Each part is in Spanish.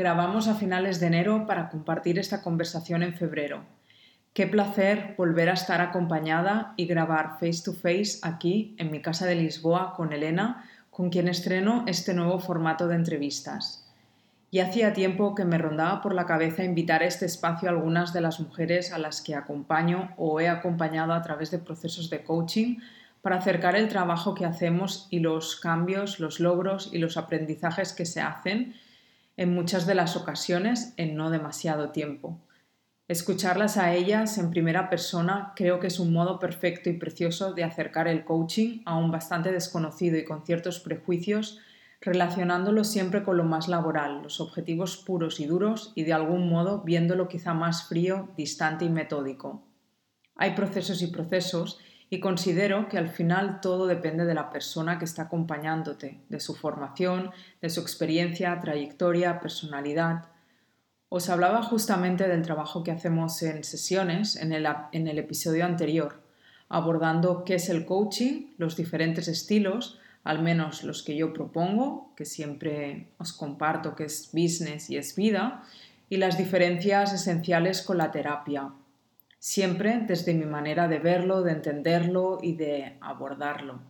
Grabamos a finales de enero para compartir esta conversación en febrero. Qué placer volver a estar acompañada y grabar face to face aquí en mi casa de Lisboa con Elena, con quien estreno este nuevo formato de entrevistas. Y hacía tiempo que me rondaba por la cabeza invitar a este espacio a algunas de las mujeres a las que acompaño o he acompañado a través de procesos de coaching para acercar el trabajo que hacemos y los cambios, los logros y los aprendizajes que se hacen en muchas de las ocasiones en no demasiado tiempo. Escucharlas a ellas en primera persona creo que es un modo perfecto y precioso de acercar el coaching a un bastante desconocido y con ciertos prejuicios, relacionándolo siempre con lo más laboral, los objetivos puros y duros y de algún modo viéndolo quizá más frío, distante y metódico. Hay procesos y procesos y considero que al final todo depende de la persona que está acompañándote, de su formación, de su experiencia, trayectoria, personalidad. Os hablaba justamente del trabajo que hacemos en sesiones en el, en el episodio anterior, abordando qué es el coaching, los diferentes estilos, al menos los que yo propongo, que siempre os comparto que es business y es vida, y las diferencias esenciales con la terapia, siempre desde mi manera de verlo, de entenderlo y de abordarlo.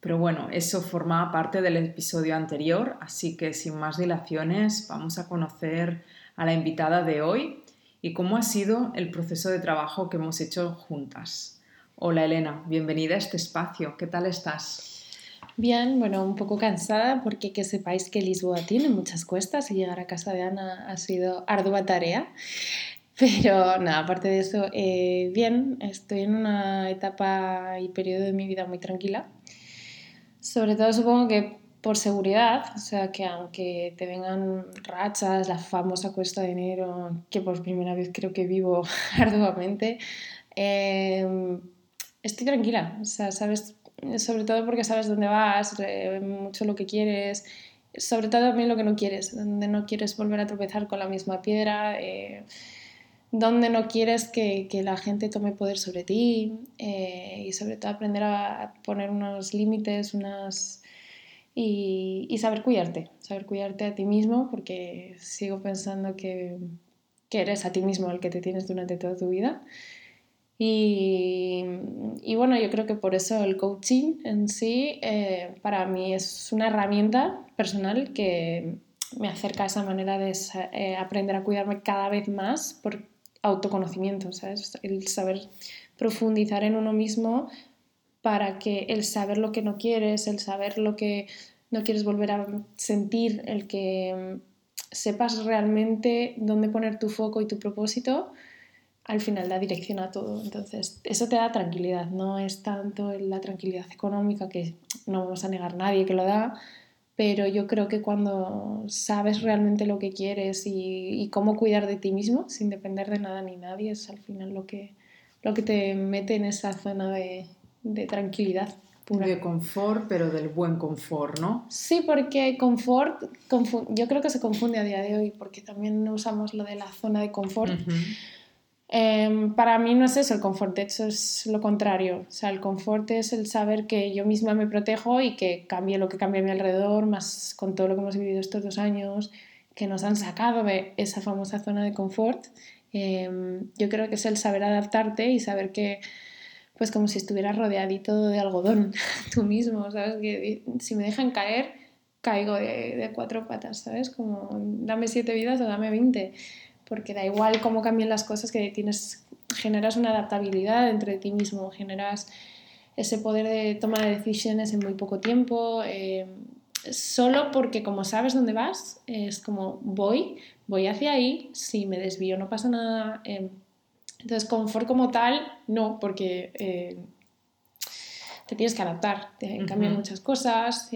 Pero bueno, eso formaba parte del episodio anterior, así que sin más dilaciones vamos a conocer a la invitada de hoy y cómo ha sido el proceso de trabajo que hemos hecho juntas. Hola Elena, bienvenida a este espacio, ¿qué tal estás? Bien, bueno, un poco cansada porque que sepáis que Lisboa tiene muchas cuestas y llegar a casa de Ana ha sido ardua tarea. Pero nada, aparte de eso, eh, bien, estoy en una etapa y periodo de mi vida muy tranquila. Sobre todo supongo que por seguridad, o sea que aunque te vengan rachas, la famosa cuesta de enero, que por primera vez creo que vivo arduamente, em, estoy tranquila, o sea, sabes, sobre todo porque sabes dónde vas, mucho lo que quieres, sobre todo también lo que no quieres, donde no quieres volver a tropezar con la misma piedra. Eh, donde no quieres que, que, la gente tome poder sobre ti eh, y sobre todo aprender a poner unos límites unas y, y, saber cuidarte, saber cuidarte a ti mismo porque sigo pensando que, que, eres a ti mismo el que te tienes durante toda tu vida. Y, y bueno, yo creo que por eso el coaching en sí eh, para mí es una herramienta personal que me acerca a esa manera de eh, aprender a cuidarme cada vez más por, autoconocimiento, ¿sabes? El saber profundizar en uno mismo para que el saber lo que no quieres, el saber lo que no quieres volver a sentir, el que mm, sepas realmente dónde poner tu foco y tu propósito, al final da dirección a todo. Entonces, eso te da tranquilidad, no es tanto la tranquilidad económica que no vamos a negar nadie que lo da, pero yo creo que cuando sabes realmente lo que quieres y, cómo cuidar de ti mismo, sin depender de nada ni nadie, es al final lo que, lo que te mete en esa zona de, de tranquilidad. Pura. De confort, pero del buen confort, ¿no? Sí, porque confort, yo creo que se confunde a día de hoy, porque también usamos lo de la zona de confort. Em, para mí no es eso el confort, de hecho es lo contrario. O sea, el confort es el saber que yo misma me protejo y que cambie lo que cambia a mi alrededor, más con todo lo que hemos vivido estos dos años, que nos han sacado de esa famosa zona de confort. Em, yo creo que es el saber adaptarte y saber que, pues como si estuvieras rodeadito de algodón tú mismo, ¿sabes? Que si me dejan caer, caigo de, de cuatro patas, ¿sabes? Como dame siete vidas o dame veinte porque da igual cómo cambien las cosas, que tienes generas una adaptabilidad dentro de ti mismo, generas ese poder de toma de decisiones en muy poco tiempo, eh, solo porque como sabes dónde vas, es como voy, voy hacia ahí, si me desvío no pasa nada. Eh, entonces, confort como tal, no, porque eh, te tienes que adaptar, te cambian muchas cosas.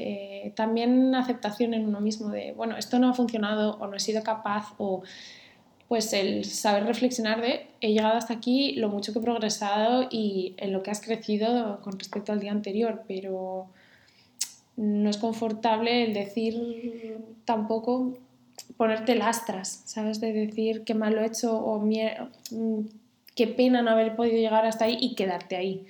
también aceptación en uno mismo de, bueno, esto no ha funcionado o no he sido capaz o pues el saber reflexionar de he llegado hasta aquí, lo mucho que he progresado y en lo que has crecido con respecto al día anterior, pero no es confortable el decir tampoco ponerte lastras, ¿sabes? De decir qué mal lo he hecho o mm, qué pena no haber podido llegar hasta ahí y quedarte ahí.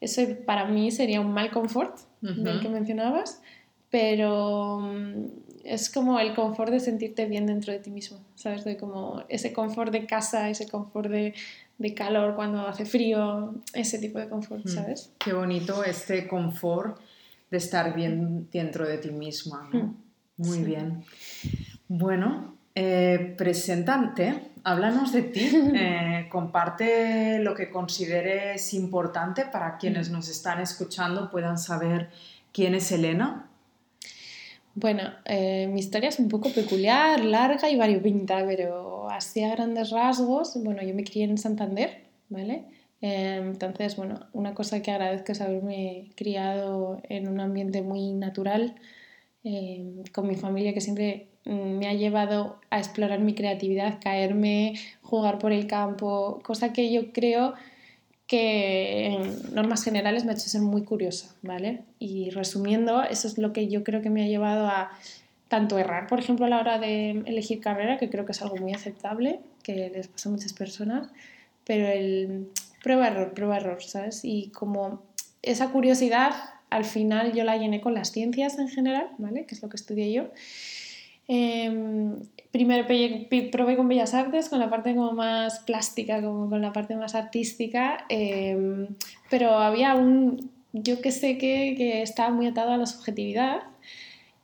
Eso para mí sería un mal confort del que mencionabas, pero mm, es como el confort de sentirte bien dentro de ti mismo, ¿sabes? De como ese confort de casa, ese confort de, de calor cuando hace frío, ese tipo de confort, mm, ¿sabes? Qué bonito este confort de estar bien dentro de ti misma, ¿no? Mm, Muy bien. Bueno, eh, presentante, háblanos de ti, eh, comparte lo que consideres importante para quienes nos están escuchando puedan saber quién es Elena. Bueno, eh, mi historia es un poco peculiar, larga y variopinta, pero así a grandes rasgos, bueno, yo me crié en Santander, ¿vale? Eh, entonces, bueno, una cosa que agradezco es haberme criado en un ambiente muy natural, eh, con mi familia que siempre me ha llevado a explorar mi creatividad, caerme, jugar por el campo, cosa que yo creo que en normas generales me ha hecho ser muy curiosa, ¿vale? Y resumiendo, eso es lo que yo creo que me ha llevado a tanto errar, por ejemplo, a la hora de elegir carrera, que creo que es algo muy aceptable, que les pasa a muchas personas, pero el prueba-error, prueba-error, ¿sabes? Y como esa curiosidad, al final yo la llené con las ciencias en general, ¿vale? Que es lo que estudié yo. Em, primero probé con Bellas Artes, con la parte como más plástica, como con la parte más artística, em, pero había un, yo que sé que, que estaba muy atado a la subjetividad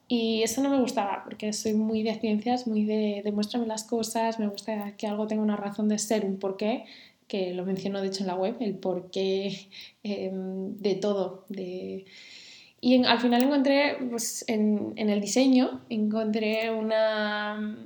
y eso no me gustaba, porque soy muy de ciencias, muy de demuéstrame las cosas, me gusta que algo tenga una razón de ser, un porqué, que lo menciono de hecho en la web, el porqué em, de todo, y al final encontré, pues, en, en, el diseño, encontré una,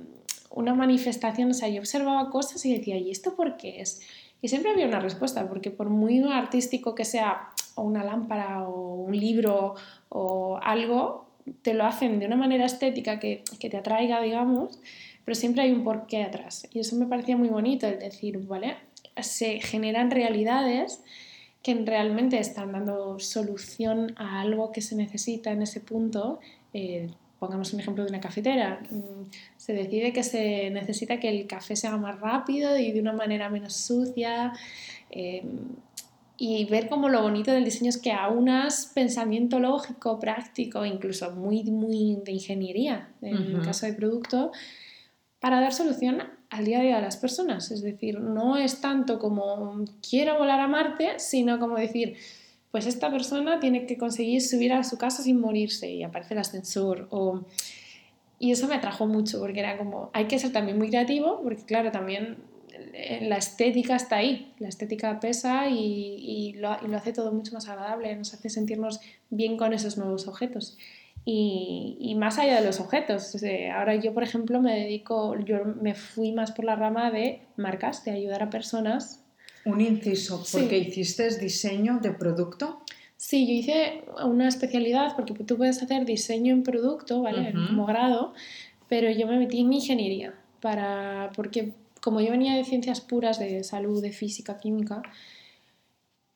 una manifestación, o sea, yo observaba cosas y decía, ¿y esto por qué es? Y siempre había una respuesta, porque por muy artístico que sea, o una lámpara, o un libro, o algo, te lo hacen de una manera estética que, que te atraiga, digamos, pero siempre hay un porqué atrás. Y eso me parecía muy bonito, el decir, ¿vale? Se generan realidades que realmente están dando solución a algo que se necesita en ese punto. Eh, pongamos un ejemplo de una cafetera. Mm, se decide que se necesita que el café se haga más rápido y de una manera menos sucia. Em, y ver como lo bonito del diseño es que aunas pensamiento lógico, práctico, incluso muy, muy de ingeniería, en el caso de producto, para dar solución al día a día de las personas. Es decir, no es tanto como quiero volar a Marte, sino como decir, pues esta persona tiene que conseguir subir a su casa sin morirse y aparece el ascensor. Y eso me atrajo mucho porque era como, hay que ser también muy creativo, porque claro, también la estética está ahí, la estética pesa y lo hace todo mucho más agradable, nos hace sentirnos bien con esos nuevos objetos. Y, más allá de los objetos. ahora yo, por ejemplo, me dedico, yo me fui más por la rama de marcas, de ayudar a personas. Un inciso, porque hiciste diseño de producto. Sí, yo hice una especialidad porque tú puedes hacer diseño en producto, ¿vale? Como grado, pero yo me metí en ingeniería, para, porque como yo venía de ciencias puras, de salud, de física, química,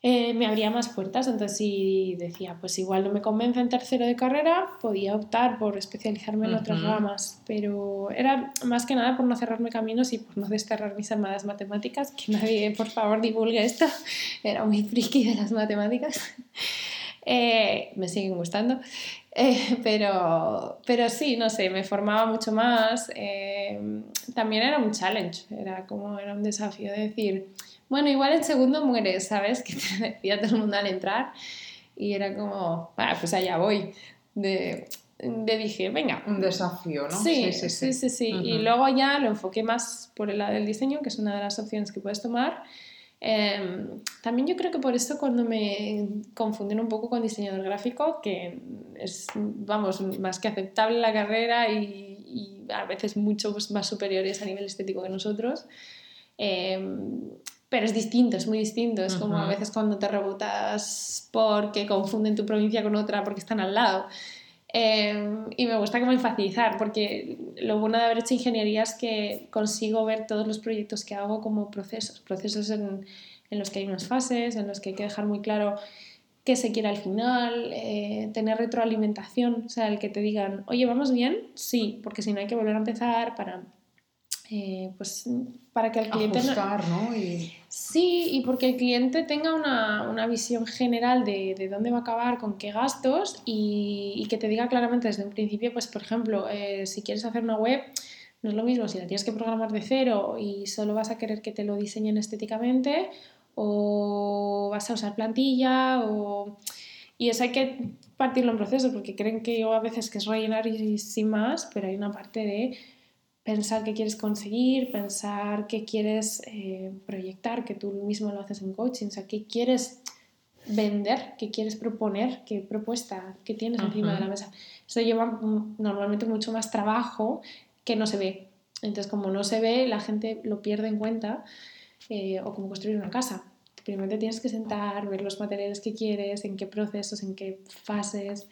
eh, me abría más puertas. Entonces, si decía, pues igual no me convence en tercero de carrera, podía optar por especializarme en otras ramas. Pero era más que nada por no cerrarme caminos y por no desterrar mis amadas matemáticas. Que nadie, por favor, divulgue esto. Era muy friki de las matemáticas. Eh, me siguen gustando. Eh, pero, pero sí, no sé, me formaba mucho más. también era un challenge, era como era un desafío de decir bueno, igual el segundo muere, ¿sabes? Que te decía todo el mundo al entrar. Y era como, pues allá voy. De, de dije, venga. Un desafío, ¿no? Sí, sí, sí. sí, sí, Y luego ya lo enfoqué más por el lado del diseño, que es una de las opciones que puedes tomar. Em, también yo creo que por eso cuando me confunden un poco con diseñador gráfico, que es, vamos, más que aceptable la carrera y, a veces mucho más superiores a nivel estético que nosotros, em, pero es distinto, es muy distinto. Es como a veces cuando te rebotas porque confunden tu provincia con otra porque están al lado. Em, y me gusta como enfatizar, porque lo bueno de haber hecho ingeniería es que consigo ver todos los proyectos que hago como procesos, procesos en, en los que hay unas fases, en los que hay que dejar muy claro qué se quiere al final, eh, tener retroalimentación, o sea, el que te digan, oye, ¿vamos bien? Sí, porque si no hay que volver a empezar para eh, pues para que el cliente... Ajustar, ¿no? Y... Sí, y porque el cliente tenga una, una visión general de, de, dónde va a acabar, con qué gastos y, que te diga claramente desde un principio, pues por ejemplo, eh, si quieres hacer una web, no es lo mismo si la tienes que programar de cero y solo vas a querer que te lo diseñen estéticamente o vas a usar plantilla o... Y eso hay que partirlo en proceso porque creen que yo a veces que es rellenar y sin más, pero hay una parte de pensar qué quieres conseguir, pensar qué quieres eh, proyectar, que tú mismo lo haces en coaching, o sea, qué quieres vender, qué quieres proponer, qué propuesta, qué tienes encima de la mesa. Eso lleva normalmente mucho más trabajo que no se ve. Entonces, como no se ve, la gente lo pierde en cuenta, eh, o como construir una casa. Primero te tienes que sentar, ver los materiales que quieres, en qué procesos, en qué fases,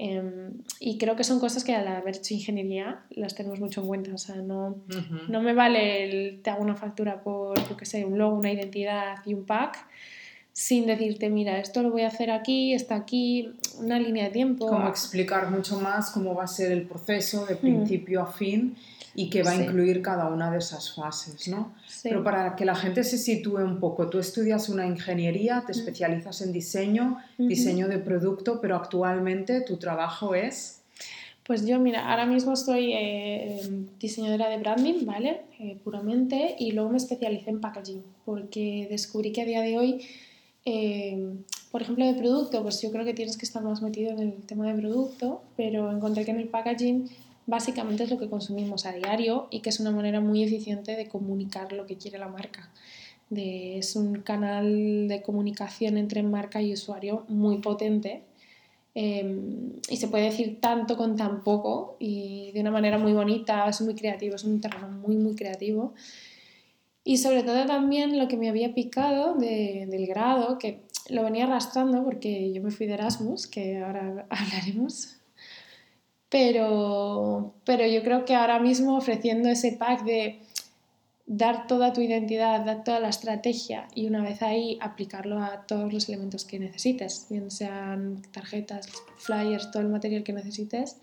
Em, y creo que son cosas que al haber hecho ingeniería las tenemos mucho en cuenta. O sea, no, no me vale el te hago una factura por, yo qué sé, un logo, una identidad y un pack sin decirte, mira, esto lo voy a hacer aquí, está aquí, una línea de tiempo. Como explicar mucho más cómo va a ser el proceso de principio a fin y qué va a incluir cada una de esas fases, ¿no? Pero para que la gente se sitúe un poco, tú estudias una ingeniería, te especializas en diseño, diseño de producto, pero actualmente tu trabajo es... Pues yo, mira, ahora mismo soy eh, diseñadora de branding, ¿vale? Eh, puramente, y luego me especialicé en packaging, porque descubrí que a día de hoy, eh, por ejemplo, de producto, pues yo creo que tienes que estar más metido en el tema de producto, pero encontré que en el packaging básicamente es lo que consumimos a diario y que es una manera muy eficiente de comunicar lo que quiere la marca. es un canal de comunicación entre marca y usuario muy potente em, y se puede decir tanto con tan poco y de una manera muy bonita, es muy creativo, es un terreno muy, muy creativo. Y sobre todo también lo que me había picado del grado, que lo venía arrastrando porque yo me fui de Erasmus, que ahora hablaremos, pero, pero yo creo que ahora mismo ofreciendo ese pack de dar toda tu identidad, dar toda la estrategia y una vez ahí aplicarlo a todos los elementos que necesites, bien sean tarjetas, flyers, todo el material que necesites,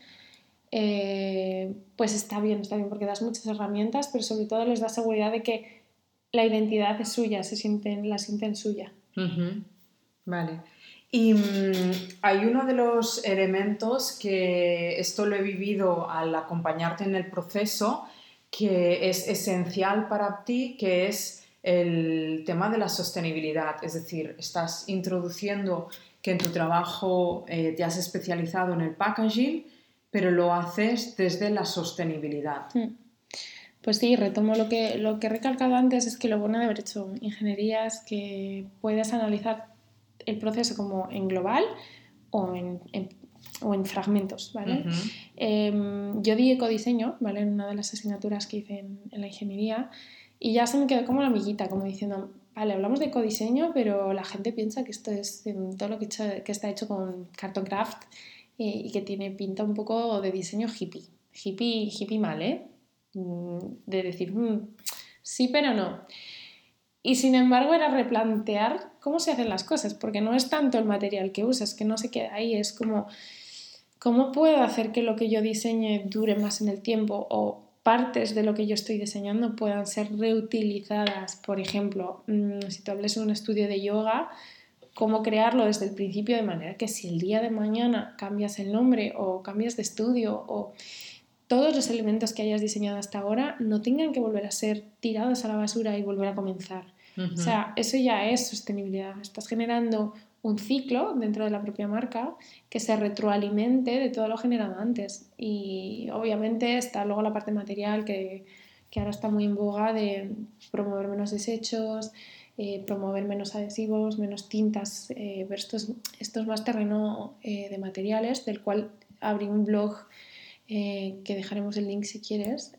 eh, pues está bien, está bien porque das muchas herramientas, pero sobre todo les da seguridad de que la identidad es suya, se sienten, la sienten suya. Vale. Y mm, hay uno de los elementos que esto lo he vivido al acompañarte en el proceso, que es esencial para ti, que es el tema de la sostenibilidad. Es decir, estás introduciendo que en tu trabajo eh, te has especializado en el packaging, pero lo haces desde la sostenibilidad. Hmm. Pues sí, retomo lo que, lo que he recalcado antes, es que lo bueno de haber hecho ingeniería es que puedes analizar el proceso como en global o en, o en fragmentos, ¿vale? Em, yo di ecodiseño, ¿vale? En una de las asignaturas que hice en, la ingeniería y ya se me quedó como la amiguita, como diciendo, vale, hablamos de ecodiseño, pero la gente piensa que esto es todo lo que, que está hecho con carton craft eh, y que tiene pinta un poco de diseño hippie. Hippie, hippie mal, ¿eh? Mm, de decir, mm, sí, pero no. Y sin embargo era replantear cómo se hacen las cosas, porque no es tanto el material que usas, que no se queda ahí, es como, ¿cómo puedo hacer que lo que yo diseñe dure más en el tiempo o partes de lo que yo estoy diseñando puedan ser reutilizadas? Por ejemplo, mm, si tú hables de un estudio de yoga, cómo crearlo desde el principio de manera que si el día de mañana cambias el nombre o cambias de estudio o todos los elementos que hayas diseñado hasta ahora no tengan que volver a ser tirados a la basura y volver a comenzar. O sea, eso ya es sostenibilidad. Estás generando un ciclo dentro de la propia marca que se retroalimente de todo lo generado antes. Y obviamente está luego la parte material que, que ahora está muy en boga de promover menos desechos, eh, promover menos adhesivos, menos tintas, eh, ver estos, estos más terreno de materiales, del cual abrí un blog que dejaremos el link si quieres,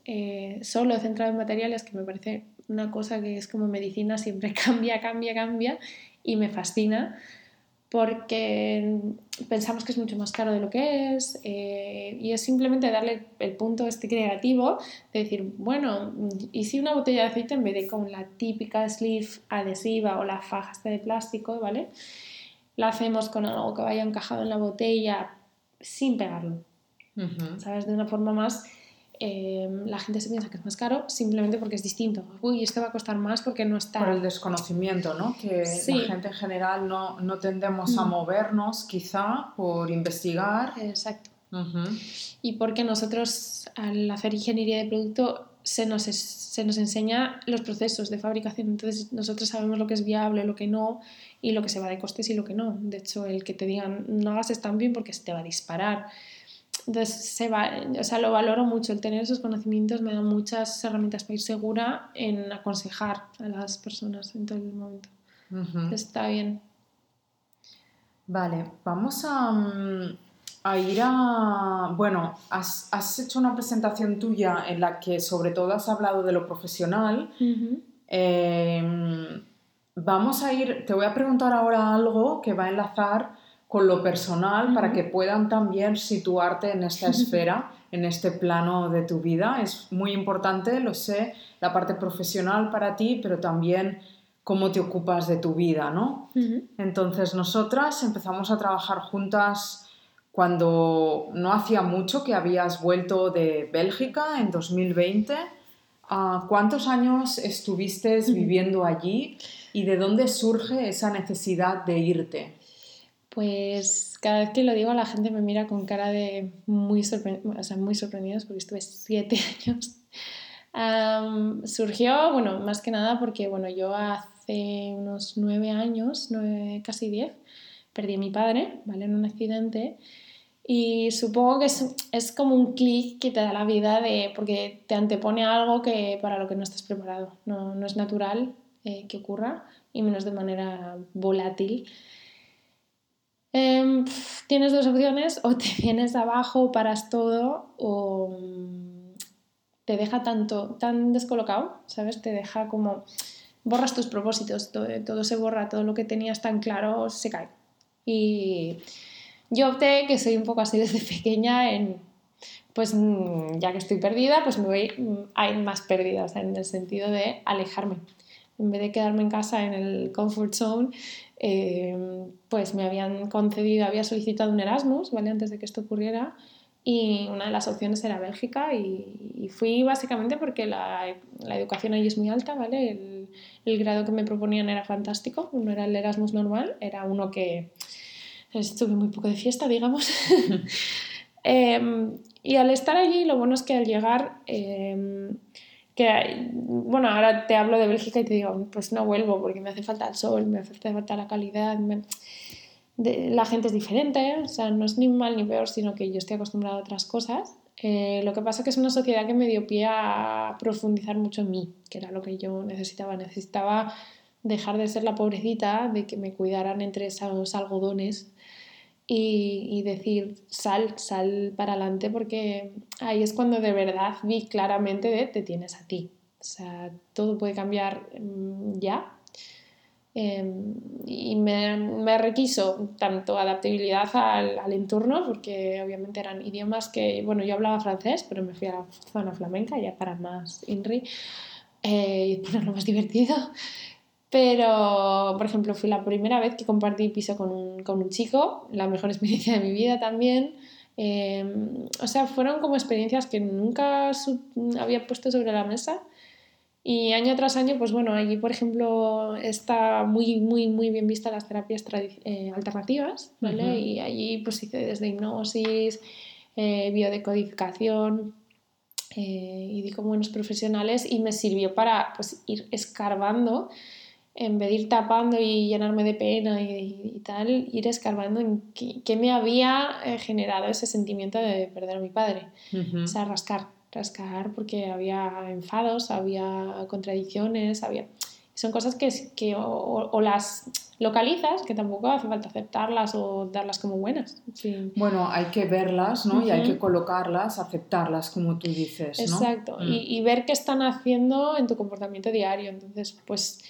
solo centrado en materiales, que me parece una cosa que es como medicina, siempre cambia, cambia, cambia y me fascina porque pensamos que es mucho más caro de lo que es eh, y es simplemente darle el punto este creativo de decir, bueno, y si una botella de aceite en vez de con la típica sleeve adhesiva o la faja de plástico, ¿vale? La hacemos con algo que vaya encajado en la botella sin pegarlo, ¿sabes? De una forma más Em, la gente se piensa que es más caro simplemente porque es distinto. Uy, esto va a costar más porque no está... Por el desconocimiento, ¿no? Que la gente en general no, no tendemos a mm. movernos quizá por investigar. Exacto. Y porque nosotros al hacer ingeniería de producto se nos, se nos enseña los procesos de fabricación, entonces nosotros sabemos lo que es viable, lo que no, y lo que se va de costes y lo que no. De hecho, el que te digan no hagas stamping porque se te va a disparar entonces, se va, o sea, lo valoro mucho, el tener esos conocimientos me da muchas herramientas para ir segura en aconsejar a las personas en todo el momento. Está bien. Vale, vamos a, mm, a ir a... Bueno, has, has, hecho una presentación tuya en la que sobre todo has hablado de lo profesional. Em, vamos a ir, te voy a preguntar ahora algo que va a enlazar con lo personal para que puedan también situarte en esta esfera, en este plano de tu vida. Es muy importante, lo sé, la parte profesional para ti, pero también cómo te ocupas de tu vida, ¿no? Entonces nosotras empezamos a trabajar juntas cuando no hacía mucho que habías vuelto de Bélgica en 2020. Ah, ¿Cuántos años estuviste viviendo allí y de dónde surge esa necesidad de irte? Pues cada vez que lo digo la gente me mira con cara de muy, o sea, muy sorprendidos porque estuve siete años. surgió, bueno, más que nada porque, bueno, yo hace unos nueve años, nueve, casi diez, perdí a mi padre, ¿vale? En un accidente. Y supongo que es, es como un clic que te da la vida de, porque te antepone algo que, para lo que no estás preparado. No, no es natural eh, que ocurra, y menos de manera volátil. Em, tienes dos opciones, o te vienes abajo, paras todo, o mm, te deja tanto, tan descolocado, ¿sabes? Te deja como, borras tus propósitos, todo, se borra, todo lo que tenías tan claro se cae. Y yo opté, que soy un poco así desde pequeña, en, pues mm, ya que estoy perdida, pues me voy mm, más perdida, en el sentido de alejarme. En vez de quedarme en casa en el comfort zone, Em, pues me habían concedido, había solicitado un Erasmus, ¿vale? Antes de que esto ocurriera y una de las opciones era Bélgica y, fui básicamente porque la, la, educación allí es muy alta, ¿vale? El, el, grado que me proponían era fantástico, no era el Erasmus normal, era uno que estuve muy poco de fiesta, digamos. Em, y al estar allí, lo bueno es que al llegar... Eh, que, bueno, ahora te hablo de Bélgica y te digo, pues no vuelvo porque me hace falta el sol, me hace falta la calidad, la gente es diferente, o sea, no es ni mal ni peor, sino que yo estoy acostumbrada a otras cosas. Eh, lo que pasa es que es una sociedad que me dio pie a profundizar mucho en mí, que era lo que yo necesitaba. Necesitaba dejar de ser la pobrecita, de que me cuidaran entre esos algodones y, decir, sal, sal para adelante, porque ahí es cuando de verdad vi claramente de te tienes a ti. O sea, todo puede cambiar mm, ya. Em, y me, me, requiso tanto adaptabilidad al, al, entorno, porque obviamente eran idiomas que, bueno, yo hablaba francés, pero me fui a la zona flamenca ya para más INRI eh, y ponerlo más divertido. Pero, por ejemplo, fui la primera vez que compartí piso con un, con un chico, la mejor experiencia de mi vida también. Em, o sea, fueron como experiencias que nunca había puesto sobre la mesa. Y año tras año, pues bueno, allí, por ejemplo, está muy, muy, muy bien vista las terapias eh, alternativas, ¿vale? Y allí pues hice desde hipnosis, eh, biodecodificación, eh, y di con buenos profesionales y me sirvió para pues, ir escarbando en vez de ir tapando y llenarme de pena y, tal, ir escarbando en qué, me había eh, generado ese sentimiento de perder a mi padre. O sea, rascar, rascar porque había enfados, había contradicciones, había... Son cosas que, que o, las localizas, que tampoco hace falta aceptarlas o darlas como buenas. Bueno, hay que verlas, ¿no? Y hay que colocarlas, aceptarlas, como tú dices, ¿no? Exacto. Y, mm. y ver qué están haciendo en tu comportamiento diario. Entonces, pues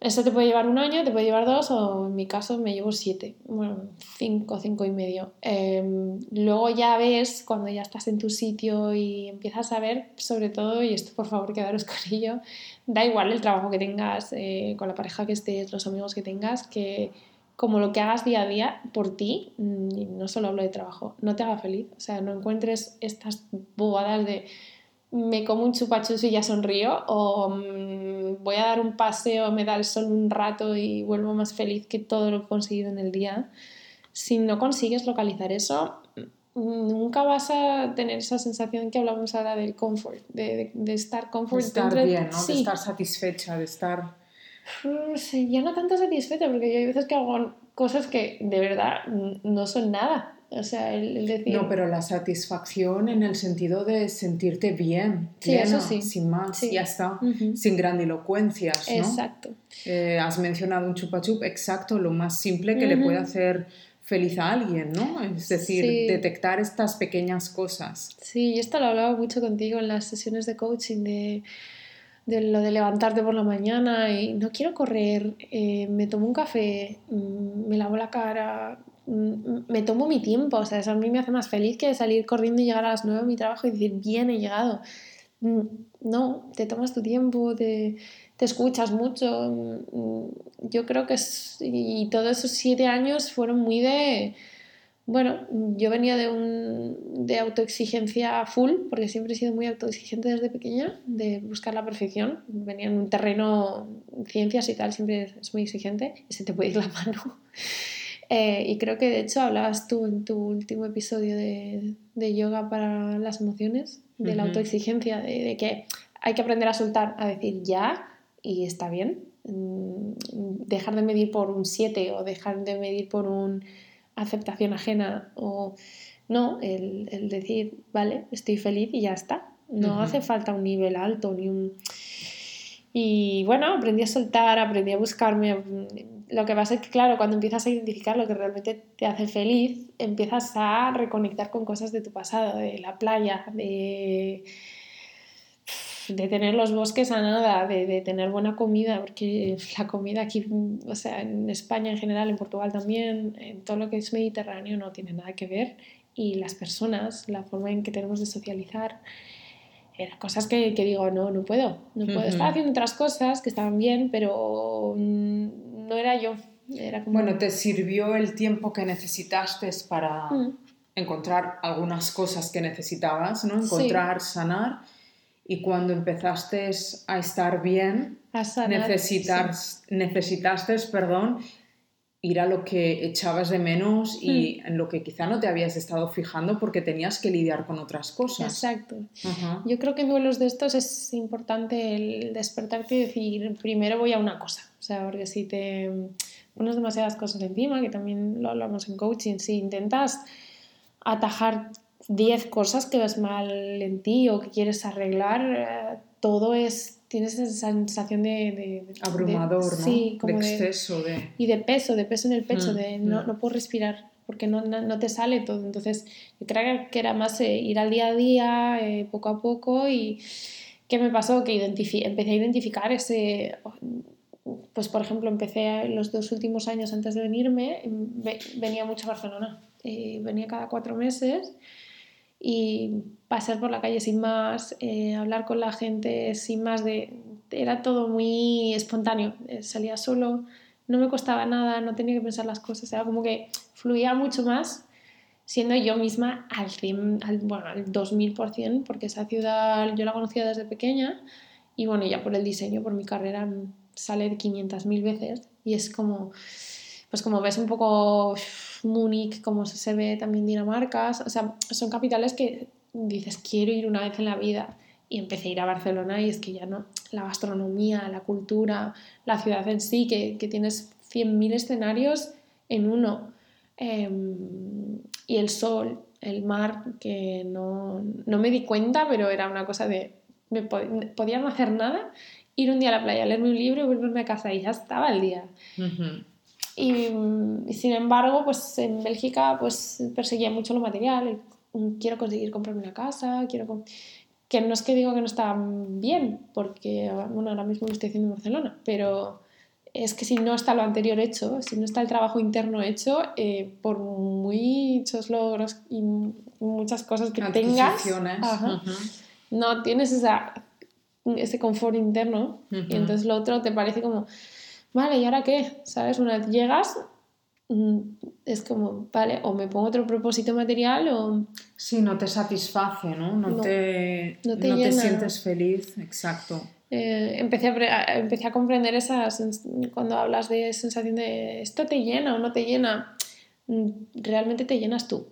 eso te puede llevar un año, te puede llevar dos, o en mi caso me llevo siete, bueno, cinco, cinco y medio. Em, luego ya ves, cuando ya estás en tu sitio y empiezas a ver, sobre todo, y esto por favor quedaros con ello, da igual el trabajo que tengas, eh, con la pareja que estés, los amigos que tengas, que como lo que hagas día a día por ti, mm, no solo hablo de trabajo, no te haga feliz. O sea, no encuentres estas bobadas de me como un chupachus y ya sonrío, o mm, voy a dar un paseo, me da el sol un rato y vuelvo más feliz que todo lo que he conseguido en el día. Si no consigues localizar eso, mm, nunca vas a tener esa sensación que hablamos ahora del comfort, de, de, estar comfort. De estar bien, ¿no? de estar satisfecha, de estar... Sí, ya no tanto satisfecha, porque yo hay veces que hago cosas que de verdad no son nada o sea, el, decir... No, pero la satisfacción en el sentido de sentirte bien, sí, eso sí. sin más, ya está, sin grandilocuencias, ¿no? Exacto. Eh, has mencionado un chupa chup, exacto, lo más simple que le puede hacer feliz a alguien, ¿no? Es decir, detectar estas pequeñas cosas. Sí, y esto lo hablaba mucho contigo en las sesiones de coaching, de, de lo de levantarte por la mañana y no quiero correr, eh, me tomo un café, mm, me lavo la cara, me tomo mi tiempo, o sea, eso a mí me hace más feliz que salir corriendo y llegar a las 9 a mi trabajo y decir, bien, he llegado. Mm, no, te tomas tu tiempo, te, te escuchas mucho. Mm, yo creo que es, y todos esos siete años fueron muy de, bueno, yo venía de, un, de autoexigencia full, porque siempre he sido muy autoexigente desde pequeña, de buscar la perfección. Venía en un terreno, ciencias y tal, siempre es muy exigente y se te puede ir la mano. Eh, y creo que de hecho hablabas tú en tu último episodio de, de yoga para las emociones, de la autoexigencia, de, que hay que aprender a soltar, a decir ya y está bien. Mm, dejar de medir por un 7 o dejar de medir por una aceptación ajena o no, el, el, decir, vale, estoy feliz y ya está. No hace falta un nivel alto ni un... Y bueno, aprendí a soltar, aprendí a buscarme, lo que pasa es que, claro, cuando empiezas a identificar lo que realmente te hace feliz, empiezas a reconectar con cosas de tu pasado, de la playa, de, de tener los bosques a nada, de, tener buena comida, porque la comida aquí, o sea, en España en general, en Portugal también, en todo lo que es mediterráneo no tiene nada que ver. Y las personas, la forma en que tenemos de socializar, eran cosas que, que, digo, no, no puedo, no puedo. Estaba haciendo otras cosas que estaban bien, pero no era yo. Era Bueno, te sirvió el tiempo que necesitaste para mm. encontrar algunas cosas que necesitabas, ¿no? Encontrar, sanar. Y cuando empezaste a estar bien, a necesitaste perdón, ir a lo que echabas de menos y en lo que quizá no te habías estado fijando porque tenías que lidiar con otras cosas. Exacto. Yo creo que en duelos de estos es importante el despertarte y decir, primero voy a una cosa. Sea, porque si te pones demasiadas cosas encima, que también lo hablamos en coaching, si intentas atajar 10 cosas que ves mal en ti o que quieres arreglar, eh, todo es tienes esa sensación de... Abrumador, ¿no? Sí, como de exceso. De, Y de peso, de peso en el pecho, mm, de no, mm. no, puedo respirar porque no, no, te sale todo. Entonces, yo creo que era más eh, ir al día a día, eh, poco a poco y... ¿Qué me pasó? Que empecé a identificar ese... Pues, por ejemplo, empecé los dos últimos años antes de venirme, venía mucho a Barcelona. Eh, venía cada cuatro meses y pasar por la calle sin más, eh, hablar con la gente sin más de... Era todo muy espontáneo, eh, salía solo, no me costaba nada, no tenía que pensar las cosas, era como que fluía mucho más siendo yo misma al, 100, al, bueno, al 2000%, porque esa ciudad yo la conocía desde pequeña y bueno, ya por el diseño, por mi carrera, sale 500.000 veces y es como, pues como ves un poco Múnich, como se ve también Dinamarca, o sea, son capitales que dices, quiero ir una vez en la vida. Y empecé a ir a Barcelona y es que ya no, la gastronomía, la cultura, la ciudad en sí, que, que tienes 100.000 escenarios en uno. Em, y el sol, el mar, que no, no, me di cuenta, pero era una cosa de, me podía no hacer nada ir un día a la playa, leerme un libro y volverme a casa y ya estaba el día. y, sin embargo, pues en Bélgica pues perseguía mucho lo material. Quiero conseguir comprarme una casa, quiero... Que no es que digo que no está bien, porque bueno, ahora mismo lo estoy haciendo en Barcelona, pero es que si no está lo anterior hecho, si no está el trabajo interno hecho, eh, por muchos logros y muchas cosas que tengas, no tienes esa, ese confort interno y entonces lo otro te parece como, vale, ¿y ahora qué? ¿Sabes? Una vez llegas, mm, es como, vale, o me pongo otro propósito material o... Sí, no te satisface, ¿no? No, te, no te sientes feliz, exacto. Eh, empecé, a, empecé a comprender esa cuando hablas de sensación de esto te llena o no te llena, mm, realmente te llenas tú.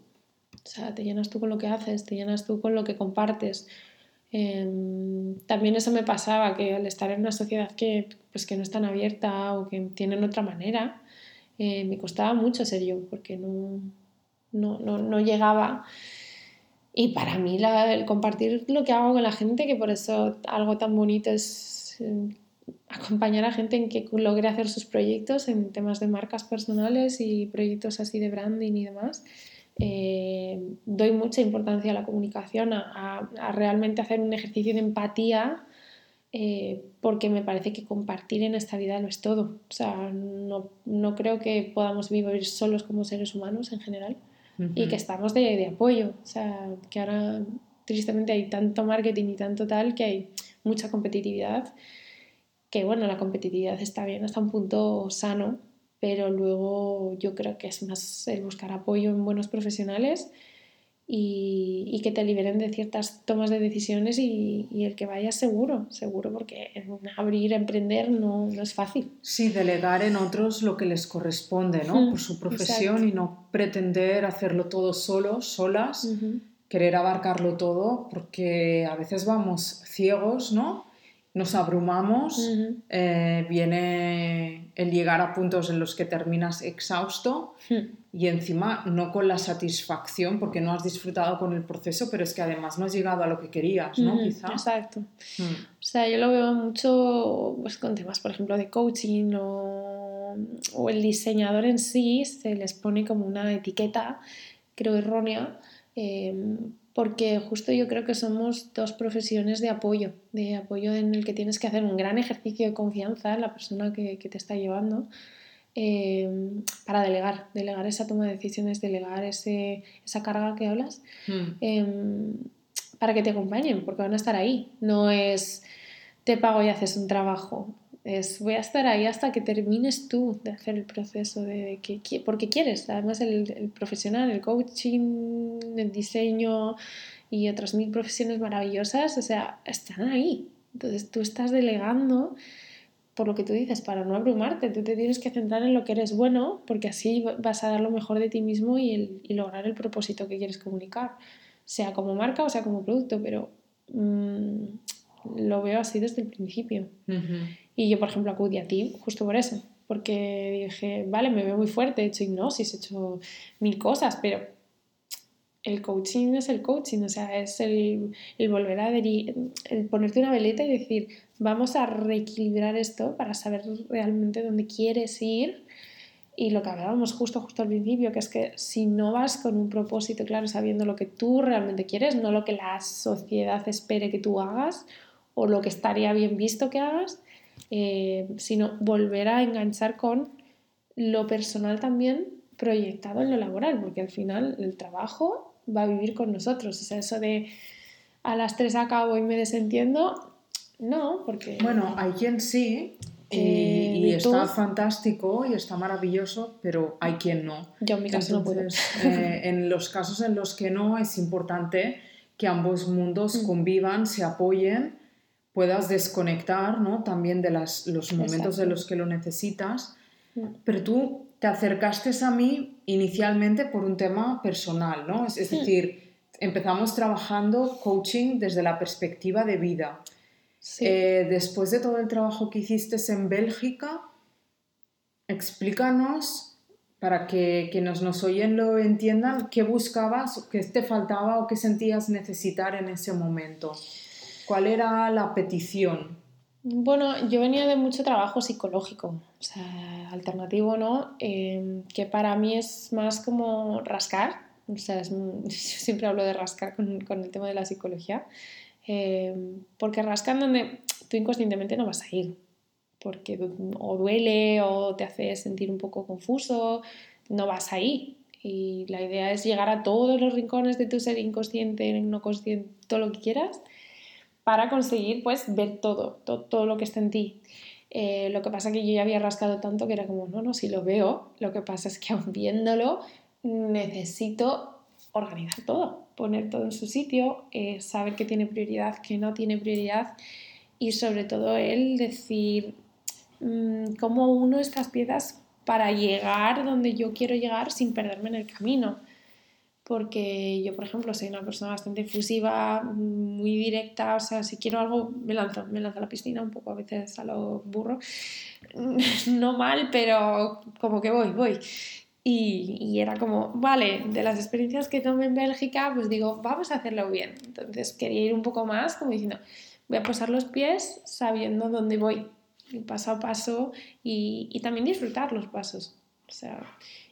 O sea, te llenas tú con lo que haces, te llenas tú con lo que compartes. Em, también eso me pasaba, que al estar en una sociedad que, pues, que no es tan abierta o que tienen otra manera, eh, me costaba mucho ser yo, porque no, no, no, no llegaba y para mí el compartir lo que hago con la gente, que por eso algo tan bonito es eh, acompañar a gente en que logre hacer sus proyectos en temas de marcas personales y proyectos así de branding y demás. Eh, doy mucha importancia a la comunicación, a, realmente hacer un ejercicio de empatía, eh, porque me parece que compartir en esta vida lo es todo. O sea, no, no creo que podamos vivir solos como seres humanos en general y que estamos de, de, apoyo. O sea, que ahora tristemente hay tanto marketing y tanto tal que hay mucha competitividad. Que bueno, la competitividad está bien hasta un punto sano, pero luego yo creo que es más el buscar apoyo en buenos profesionales y, y, que te liberen de ciertas tomas de decisiones y, y, el que vayas seguro, seguro, porque abrir, emprender no, no, es fácil. Sí, delegar en otros lo que les corresponde, ¿no? Por su profesión y no pretender hacerlo todo solo, solas, querer abarcarlo todo, porque a veces vamos ciegos, ¿no? Nos abrumamos, eh, viene el llegar a puntos en los que terminas exhausto y encima no con la satisfacción porque no has disfrutado con el proceso, pero es que además no has llegado a lo que querías, ¿no? Quizá. Exacto. Mm. O sea, yo lo veo mucho pues, con temas, por ejemplo, de coaching o, o, el diseñador en sí se les pone como una etiqueta, creo errónea, em, porque justo yo creo que somos dos profesiones de apoyo, de apoyo en el que tienes que hacer un gran ejercicio de confianza en la persona que, que te está llevando Em, para delegar, delegar esa toma de decisiones, delegar ese, esa carga que hablas, hmm. em, para que te acompañen, porque van a estar ahí. No es te pago y haces un trabajo, es voy a estar ahí hasta que termines tú de hacer el proceso de, que, porque quieres. Además el, el, profesional, el coaching, el diseño y otras mil profesiones maravillosas, o sea, están ahí. Entonces tú estás delegando por lo que tú dices, para no abrumarte, tú te tienes que centrar en lo que eres bueno, porque así vas a dar lo mejor de ti mismo y, el, y lograr el propósito que quieres comunicar, sea como marca o sea como producto, pero mm, lo veo así desde el principio. Y yo, por ejemplo, acudí a ti justo por eso, porque dije, vale, me veo muy fuerte, he hecho hipnosis, he hecho mil cosas, pero el coaching es el coaching, o sea, es el, el volver a el ponerte una veleta y decir, vamos a reequilibrar esto para saber realmente dónde quieres ir. Y lo que hablábamos justo, justo al principio, que es que si no vas con un propósito claro, sabiendo lo que tú realmente quieres, no lo que la sociedad espere que tú hagas o lo que estaría bien visto que hagas, eh, sino volver a enganchar con lo personal también proyectado en lo laboral, porque al final el trabajo va a vivir con nosotros. O sea, eso de a las 3 acabo y me desentiendo, no, porque... Bueno, hay quien sí, y, eh, está fantástico y está maravilloso, pero hay quien no. Yo en mi caso no puedo. Eh, en los casos en los que no, es importante que ambos mundos mm. convivan, se apoyen, puedas desconectar ¿no? también de las, los momentos en los que lo necesitas. Mm. Pero tú te acercaste a mí inicialmente por un tema personal, ¿no? Es, decir, empezamos trabajando coaching desde la perspectiva de vida. Eh, después de todo el trabajo que hiciste en Bélgica, explícanos para que quienes nos oyen lo entiendan, qué buscabas, qué te faltaba o qué sentías necesitar en ese momento. ¿Cuál era la petición? Bueno, yo venía de mucho trabajo psicológico, o sea, alternativo, ¿no? Em, que para mí es más como rascar, o sea, yo siempre hablo de rascar con, con el tema de la psicología, em, porque rascan donde tú inconscientemente no vas a ir, porque o duele o te hace sentir un poco confuso, no vas ahí. Y la idea es llegar a todos los rincones de tu ser inconsciente, no consciente, todo lo que quieras, para conseguir pues ver todo, todo, lo que está en ti. Eh, lo que pasa que yo ya había rascado tanto que era como, no, no, si lo veo, lo que pasa es que aún viéndolo necesito organizar todo, poner todo en su sitio, eh, saber qué tiene prioridad, qué no tiene prioridad y sobre todo el decir mmm, cómo uno estas piezas para llegar donde yo quiero llegar sin perderme en el camino porque yo, por ejemplo, soy una persona bastante efusiva, muy directa, o sea, si quiero algo, me lanzo, me lanzo a la piscina un poco a veces a lo burro, no mal, pero como que voy, voy. Y, y, era como, vale, de las experiencias que tomé en Bélgica, pues digo, vamos a hacerlo bien. Entonces quería ir un poco más, como diciendo, voy a posar los pies sabiendo dónde voy, paso a paso, y, y también disfrutar los pasos. O sea,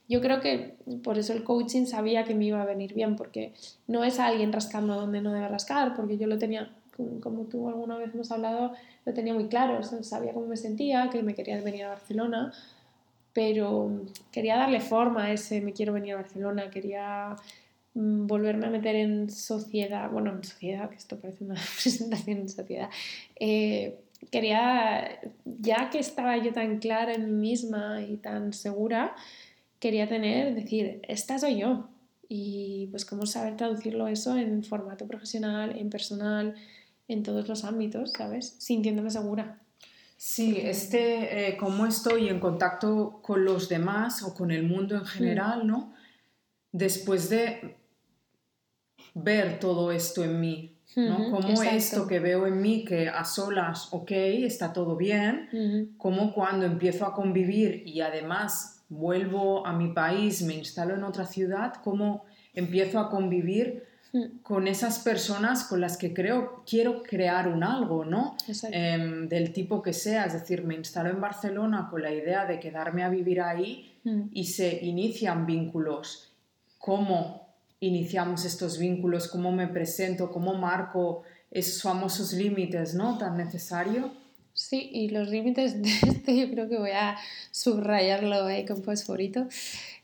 yo creo que por eso el coaching sabía que me iba a venir bien, porque no es alguien rascando donde no debe rascar, porque yo lo tenía, como tú alguna vez hemos hablado, lo tenía muy claro, sabía cómo me sentía, que me quería venir a Barcelona, pero quería darle forma a ese me quiero venir a Barcelona, quería mm, volverme a meter en sociedad, bueno, en sociedad, que esto parece una presentación en sociedad, eh, quería, ya que estaba yo tan clara en mí misma y tan segura, quería tener, decir, esta soy yo. Y pues cómo saber traducirlo eso en formato profesional, en personal, en todos los ámbitos, ¿sabes? Sintiéndome segura. Sí, este, eh, cómo estoy en contacto con los demás o con el mundo en general, ¿no? Después de ver todo esto en mí, ¿no? Cómo esto que veo en mí, que a solas, ok, está todo bien, como cuando empiezo a convivir y además vuelvo a mi país, me instalo en otra ciudad, cómo empiezo a convivir hmm. con esas personas con las que creo quiero crear un algo, ¿no? Em, del tipo que sea, es decir, me instalo en Barcelona con la idea de quedarme a vivir ahí hmm. y se inician vínculos. ¿Cómo iniciamos estos vínculos? ¿Cómo me presento? ¿Cómo marco esos famosos límites, ¿no? Tan necesario. Sí, y los límites de esto yo creo que voy a subrayarlo ahí con fosforito.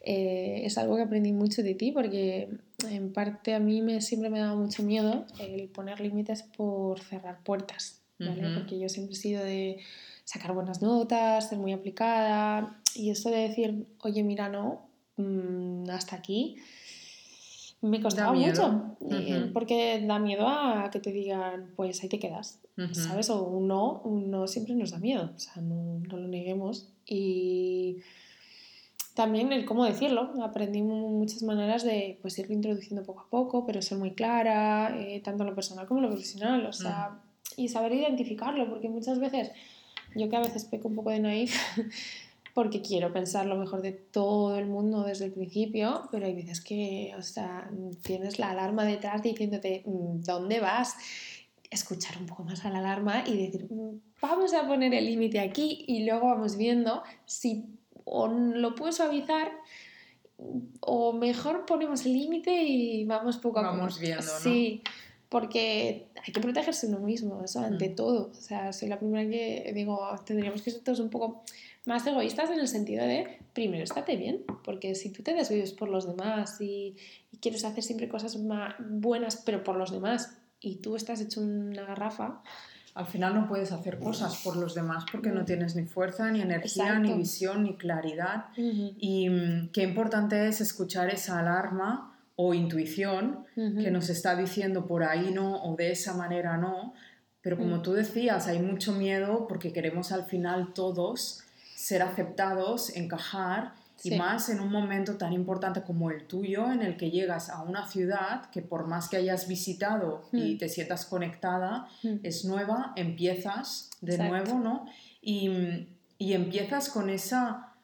Eh, es algo que aprendí mucho de ti porque en parte a mí me, siempre me daba mucho miedo el poner límites por cerrar puertas, ¿vale? Porque yo siempre he sido de sacar buenas notas, ser muy aplicada y eso de decir, oye, mira, no, mm, hasta aquí, me costaba mucho, eh, porque da miedo a que te digan, pues ahí te quedas, ¿sabes? O un no, un no siempre nos da miedo, o sea, no, no, lo neguemos. Y también el cómo decirlo, aprendí muchas maneras de pues irlo introduciendo poco a poco, pero ser muy clara, eh, tanto en lo personal como en lo profesional, o sea, y saber identificarlo, porque muchas veces, yo que a veces peco un poco de naif, porque quiero pensar lo mejor de todo el mundo desde el principio, pero hay veces que, o sea, tienes la alarma detrás diciéndote, mm, ¿dónde vas? Escuchar un poco más a la alarma y decir, mm, vamos a poner el límite aquí y luego vamos viendo si o lo puedo suavizar o mejor ponemos el límite y vamos poco a poco. Vamos viendo, ¿no? Sí, porque hay que protegerse uno mismo, eso ante mm. todo. O sea, soy la primera que digo, tendríamos que ser todos un poco más egoístas en el sentido de, primero, estate bien, porque si tú te desvives por los demás y, quieres hacer siempre cosas más buenas, pero por los demás, y tú estás hecho una garrafa, al final no puedes hacer cosas por los demás porque no tienes ni fuerza, ni energía, ni visión, ni claridad. Y mm, qué importante es escuchar esa alarma o intuición que nos está diciendo por ahí no o de esa manera no. Pero como mm. tú decías, hay mucho miedo porque queremos al final todos ser aceptados, encajar, y más en un momento tan importante como el tuyo, en el que llegas a una ciudad que por más que hayas visitado y hmm. te sientas conectada, hmm. es nueva, empiezas de nuevo, ¿no? Y, y, empiezas con esa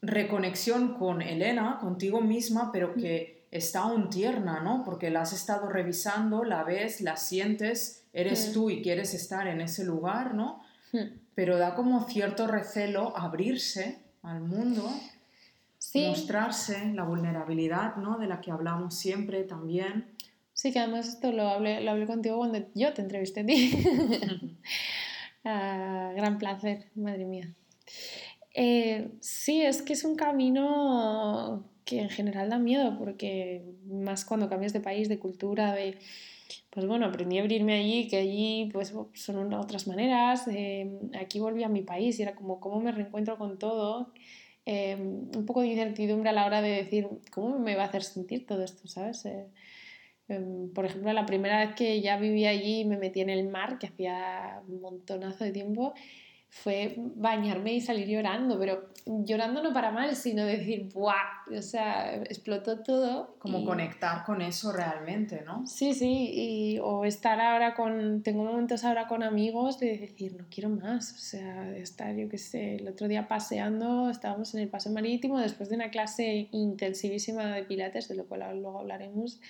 reconexión con Elena, contigo misma, pero hmm. que está aún tierna, ¿no? Porque la has estado revisando, la ves, la sientes, eres tú y quieres estar en ese lugar, ¿no? Pero da como cierto recelo abrirse al mundo, mostrarse la vulnerabilidad, ¿no? De la que hablamos siempre también. Sí, que además esto lo hablé, lo hablé contigo cuando yo te entrevisté a ti. Ah, gran placer, madre mía. Eh, sí, es que es un camino que en general da miedo, porque más cuando cambias de país, de cultura, de... Pues bueno, aprendí a abrirme allí, que allí pues son otras maneras. Eh, aquí volví a mi país y era como cómo me reencuentro con todo. Eh, un poco de incertidumbre a la hora de decir cómo me va a hacer sentir todo esto, ¿sabes? Em, por ejemplo, la primera vez que ya viví allí me metí en el mar, que hacía un montonazo de tiempo, fue bañarme y salir llorando, pero llorando no para mal, sino decir, ¡buah! O sea, explotó todo. Como conectar con eso realmente, ¿no? Sí, sí, y, o estar ahora con, tengo momentos ahora con amigos de decir, no quiero más, o sea, de estar, yo qué sé, el otro día paseando, estábamos en el paseo marítimo después de una clase intensivísima de pilates, de lo cual luego hablaremos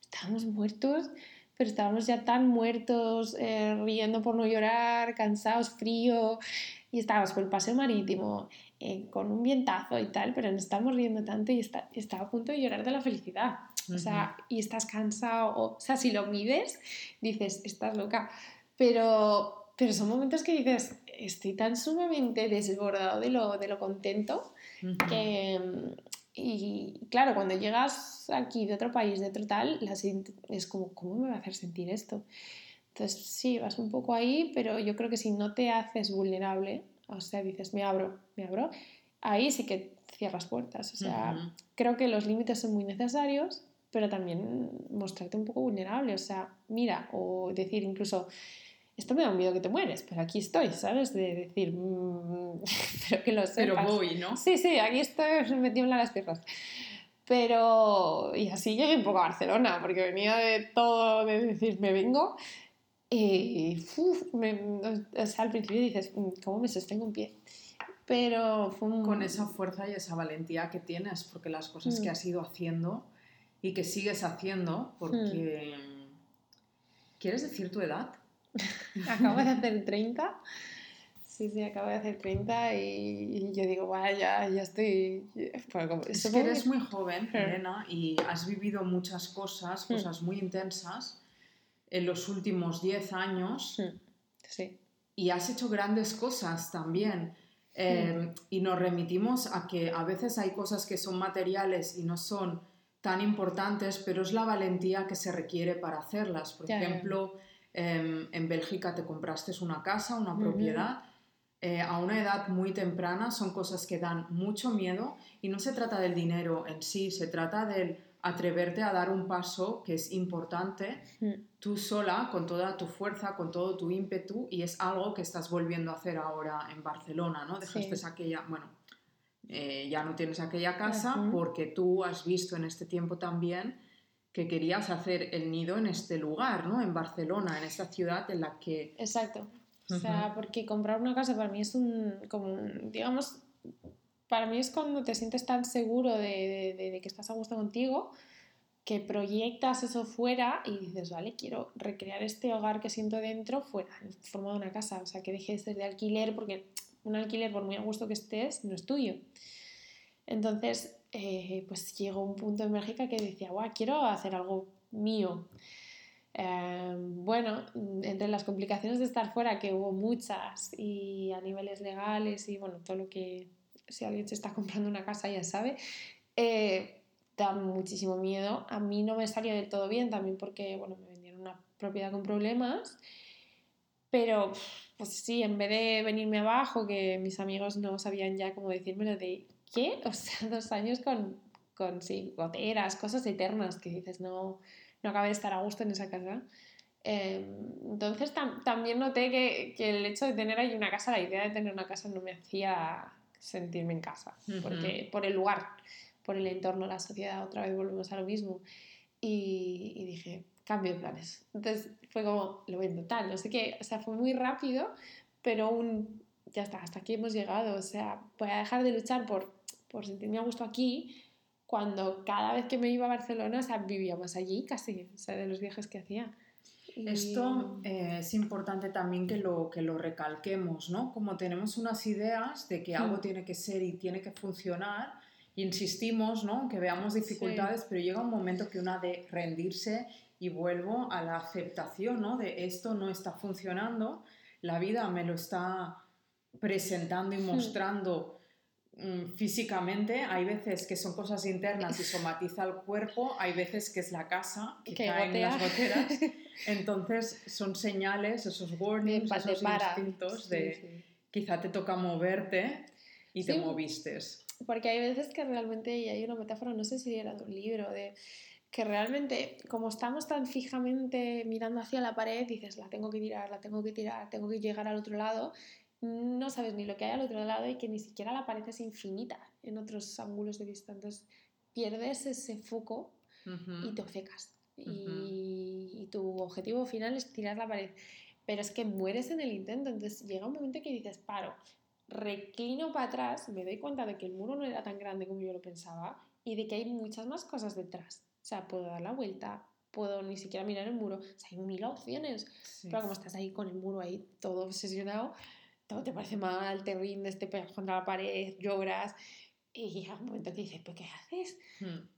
estábamos muertos, pero estábamos ya tan muertos, eh, riendo por no llorar, cansados, frío, y estábamos por el paseo marítimo, eh, con un vientazo y tal, pero nos estábamos riendo tanto y está, estaba a punto de llorar de la felicidad. O sea, y estás cansado, o, sea, si lo mides, dices, estás loca, pero, pero son momentos que dices, estoy tan sumamente desbordado de lo, de lo contento que, y claro, cuando llegas aquí de otro país, de otro tal, es como, ¿cómo me va a hacer sentir esto? Entonces, sí, vas un poco ahí, pero yo creo que si no te haces vulnerable, o sea, dices, me abro, me abro, ahí sí que cierras puertas. O sea, creo que los límites son muy necesarios, pero también mostrarte un poco vulnerable. O sea, mira, o decir incluso, esto me da miedo que te mueres, pero aquí estoy, ¿sabes? De decir, mm, pero que lo sepas. Pero voy, ¿no? Sí, sí, aquí estoy, me tiemblan las piernas. Pero, y así llegué un poco a Barcelona, porque venía de todo, de decir, me vengo, y uf, o sea, al principio dices, mm, ¿cómo me sostengo un pie? Pero fue un... Con esa fuerza y esa valentía que tienes, porque las cosas que mm. has ido haciendo y que sigues haciendo, porque... ¿Quieres decir tu edad? acabo de hacer 30. Sí, sí, acabo de hacer 30 y, yo digo, vaya, ya, estoy... es que eres muy joven, Elena, y has vivido muchas cosas, cosas muy intensas en los últimos 10 años. Sí. Y has hecho grandes cosas también. Em, y nos remitimos a que a veces hay cosas que son materiales y no son tan importantes, pero es la valentía que se requiere para hacerlas. Por ejemplo... Em, en Bélgica te compraste una casa, una propiedad. Eh, a una edad muy temprana son cosas que dan mucho miedo y no se trata del dinero en sí, se trata del atreverte a dar un paso que es importante tú sola, con toda tu fuerza, con todo tu ímpetu y es algo que estás volviendo a hacer ahora en Barcelona, ¿no? Dejaste aquella, bueno, eh, ya no tienes aquella casa porque tú has visto en este tiempo también que querías hacer el nido en este lugar, ¿no? En Barcelona, en esta ciudad en la que... Exacto. O sea, porque comprar una casa para mí es un, como digamos, para mí es cuando te sientes tan seguro de, de, que estás a gusto contigo, que proyectas eso fuera y dices, vale, quiero recrear este hogar que siento dentro fuera, en forma de una casa. O sea, que dejes de alquiler, porque un alquiler, por muy a gusto que estés, no es tuyo. Entonces, eh, pues llegó un punto en Bélgica que decía, guau, quiero hacer algo mío. Em, bueno, entre las complicaciones de estar fuera, que hubo muchas, y a niveles legales, y bueno, todo lo que si alguien se está comprando una casa ya sabe, eh, da muchísimo miedo. A mí no me salió del todo bien también porque, bueno, me vendieron una propiedad con problemas, pero pues sí, en vez de venirme abajo, que mis amigos no sabían ya cómo decírmelo de ¿qué? O sea, dos años con, con sí, goteras, cosas eternas que dices, no, no acabé de estar a gusto en esa casa. Em, entonces también noté que, que, el hecho de tener ahí una casa, la idea de tener una casa no me hacía sentirme en casa, porque por el lugar, por el entorno, la sociedad, otra vez volvemos a lo mismo. Y, y dije, cambio de planes. Entonces fue como, lo vendo tal, no sé qué, o sea, fue muy rápido, pero un, ya está, hasta aquí hemos llegado, o sea, voy a dejar de luchar por por sentirme a gusto aquí, cuando cada vez que me iba a Barcelona, o sea, vivíamos allí casi, o sea, de los viajes que hacía. Esto eh, es importante también que lo, que lo recalquemos, ¿no? Como tenemos unas ideas de que algo Hmm. tiene que ser y tiene que funcionar, insistimos, ¿no? Que veamos dificultades, pero llega un momento que una de rendirse y vuelvo a la aceptación, ¿no? De esto no está funcionando, la vida me lo está presentando y Hmm. mostrando mm, físicamente, hay veces que son cosas internas y somatiza el cuerpo, hay veces que es la casa que, Que caen gotea. las goteras. Entonces son señales, esos warnings, te esos para. instintos de sí. quizá te toca moverte y te Sí. moviste. Porque hay veces que realmente, y hay una metáfora, no sé si era de un libro, de que realmente, como estamos tan fijamente mirando hacia la pared, dices, la tengo que tirar, la tengo que tirar, tengo que llegar al otro lado, no sabes ni lo que hay al otro lado y que ni siquiera la pared es infinita en otros ángulos de vista. Entonces pierdes ese foco y te obcecas. Y tu objetivo final es tirar la pared. Pero es que mueres en el intento. Entonces llega un momento que dices, paro, reclino para atrás, me doy cuenta de que el muro no era tan grande como yo lo pensaba y de que hay muchas más cosas detrás. O sea, puedo dar la vuelta, puedo ni siquiera mirar el muro. O sea, hay mil opciones. Sí. Pero como estás ahí con el muro ahí todo obsesionado, todo te parece mal, te rindes, te pegas contra la pared, lloras. Y llega un momento que dices, ¿pero qué haces? Hmm.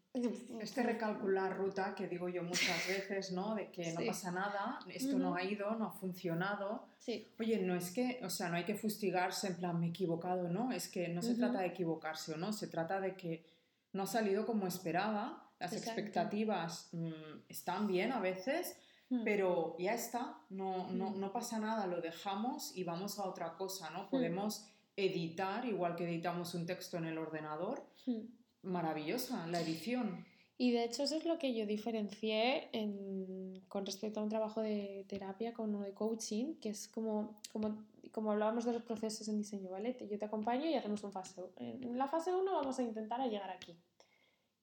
Este recalcular ruta que digo yo muchas veces, ¿no? De que no Sí. pasa nada, esto no Ujú. ha ido, no ha funcionado. Sí, Oye, no es que, o sea, no hay que fustigarse en plan, me he equivocado, ¿no? Es que no se Ujú. trata de equivocarse o no, se trata de que no ha salido como esperaba, las Exacto. expectativas mm, están bien a veces, Mm. Pero ya está, no, no, Mm. no pasa nada, lo dejamos y vamos a otra cosa. ¿no? Podemos editar, igual que editamos un texto en el ordenador, Mm. maravillosa la edición. Y de hecho eso es lo que yo diferencié en- con respecto a un trabajo de terapia con uno de coaching, que es como, como, como hablábamos de los procesos en diseño, ¿vale? Yo te acompaño y hacemos un fase. En la fase 1 vamos a intentar a llegar aquí.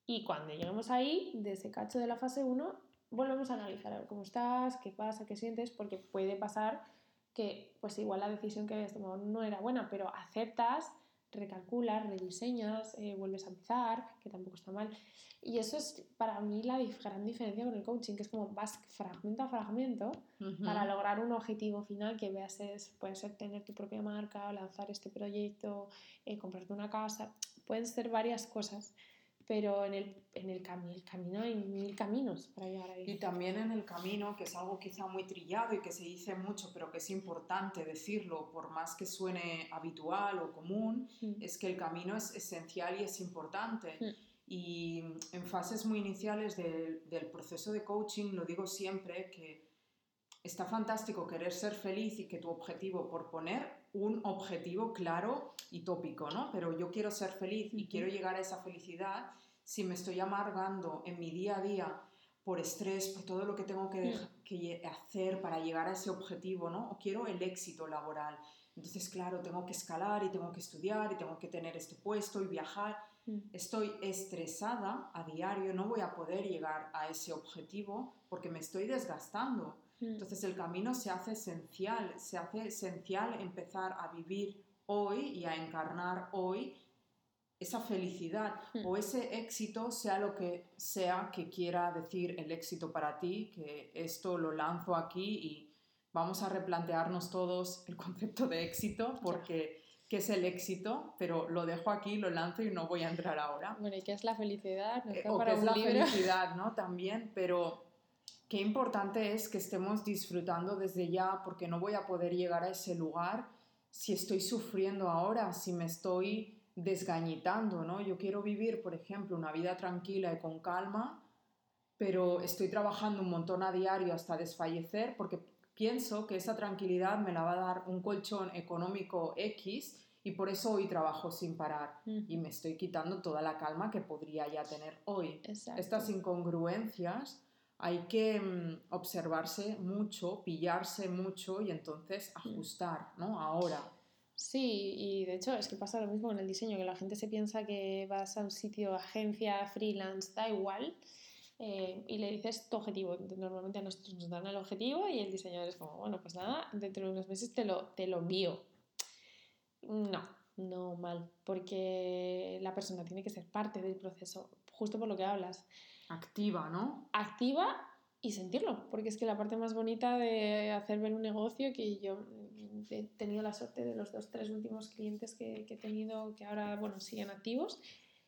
Y cuando lleguemos ahí, de ese cacho de la fase 1, volvemos a analizar a ver cómo estás, qué pasa, qué sientes, porque puede pasar que pues igual la decisión que habías tomado no era buena, pero aceptas, recalculas, rediseñas, eh, vuelves a empezar, que tampoco está mal. Y eso es para mí la gran diferencia con el coaching, que es como vas fragmento a fragmento Ujú. para lograr un objetivo final que veas es, puede ser tener tu propia marca, lanzar este proyecto, eh, comprarte una casa, pueden ser varias cosas, pero en el, en el, cami- el camino hay mil caminos para llegar ahí. Y también en el camino, que es algo quizá muy trillado y que se dice mucho, pero que es importante decirlo, por más que suene habitual o común, Mm. es que el camino es esencial y es importante. Mm. Y en fases muy iniciales del, del proceso de coaching, lo digo siempre, que está fantástico querer ser feliz y que tu objetivo, por poner un objetivo claro y tópico, ¿no? Pero yo quiero ser feliz y quiero llegar a esa felicidad, si me estoy amargando en mi día a día por estrés, por todo lo que tengo que, lle- hacer para llegar a ese objetivo, ¿no? O quiero el éxito laboral. Entonces, claro, tengo que escalar y tengo que estudiar y tengo que tener este puesto y viajar. Mm. Estoy estresada a diario, no voy a poder llegar a ese objetivo porque me estoy desgastando. Mm. Entonces el camino se hace esencial, se hace esencial empezar a vivir hoy y a encarnar hoy esa felicidad Mm. o ese éxito, sea lo que sea que quiera decir el éxito para ti, que esto lo lanzo aquí y vamos a replantearnos todos el concepto de éxito porque qué es el éxito, pero lo dejo aquí, lo lanzo y no voy a entrar ahora. Bueno, ¿y qué es la felicidad? Eh, da o para que es la libro. felicidad, ¿no? También, pero qué importante es que estemos disfrutando desde ya, porque no voy a poder llegar a ese lugar si estoy sufriendo ahora, si me estoy desgañitando, ¿no? Yo quiero vivir, por ejemplo, una vida tranquila y con calma, pero estoy trabajando un montón a diario hasta desfallecer porque pienso que esa tranquilidad me la va a dar un colchón económico X y por eso hoy trabajo sin parar y me estoy quitando toda la calma que podría ya tener hoy. Exacto. Estas incongruencias hay que mm, observarse mucho, pillarse mucho y entonces ajustar, ¿no? Ahora. Sí, y de hecho es que pasa lo mismo con el diseño, que la gente se piensa que vas a un sitio, agencia, freelance, da igual, eh, y le dices tu objetivo. Normalmente a nosotros nos dan el objetivo y el diseñador es como, bueno, pues nada, dentro de unos meses te lo, te lo envío. No, no mal, porque la persona tiene que ser parte del proceso, justo por lo que hablas. Activa, ¿no? Activa y sentirlo, porque es que la parte más bonita de hacer ver un negocio, que yo he tenido la suerte de los dos, tres últimos clientes que, que he tenido, que ahora, bueno, siguen activos,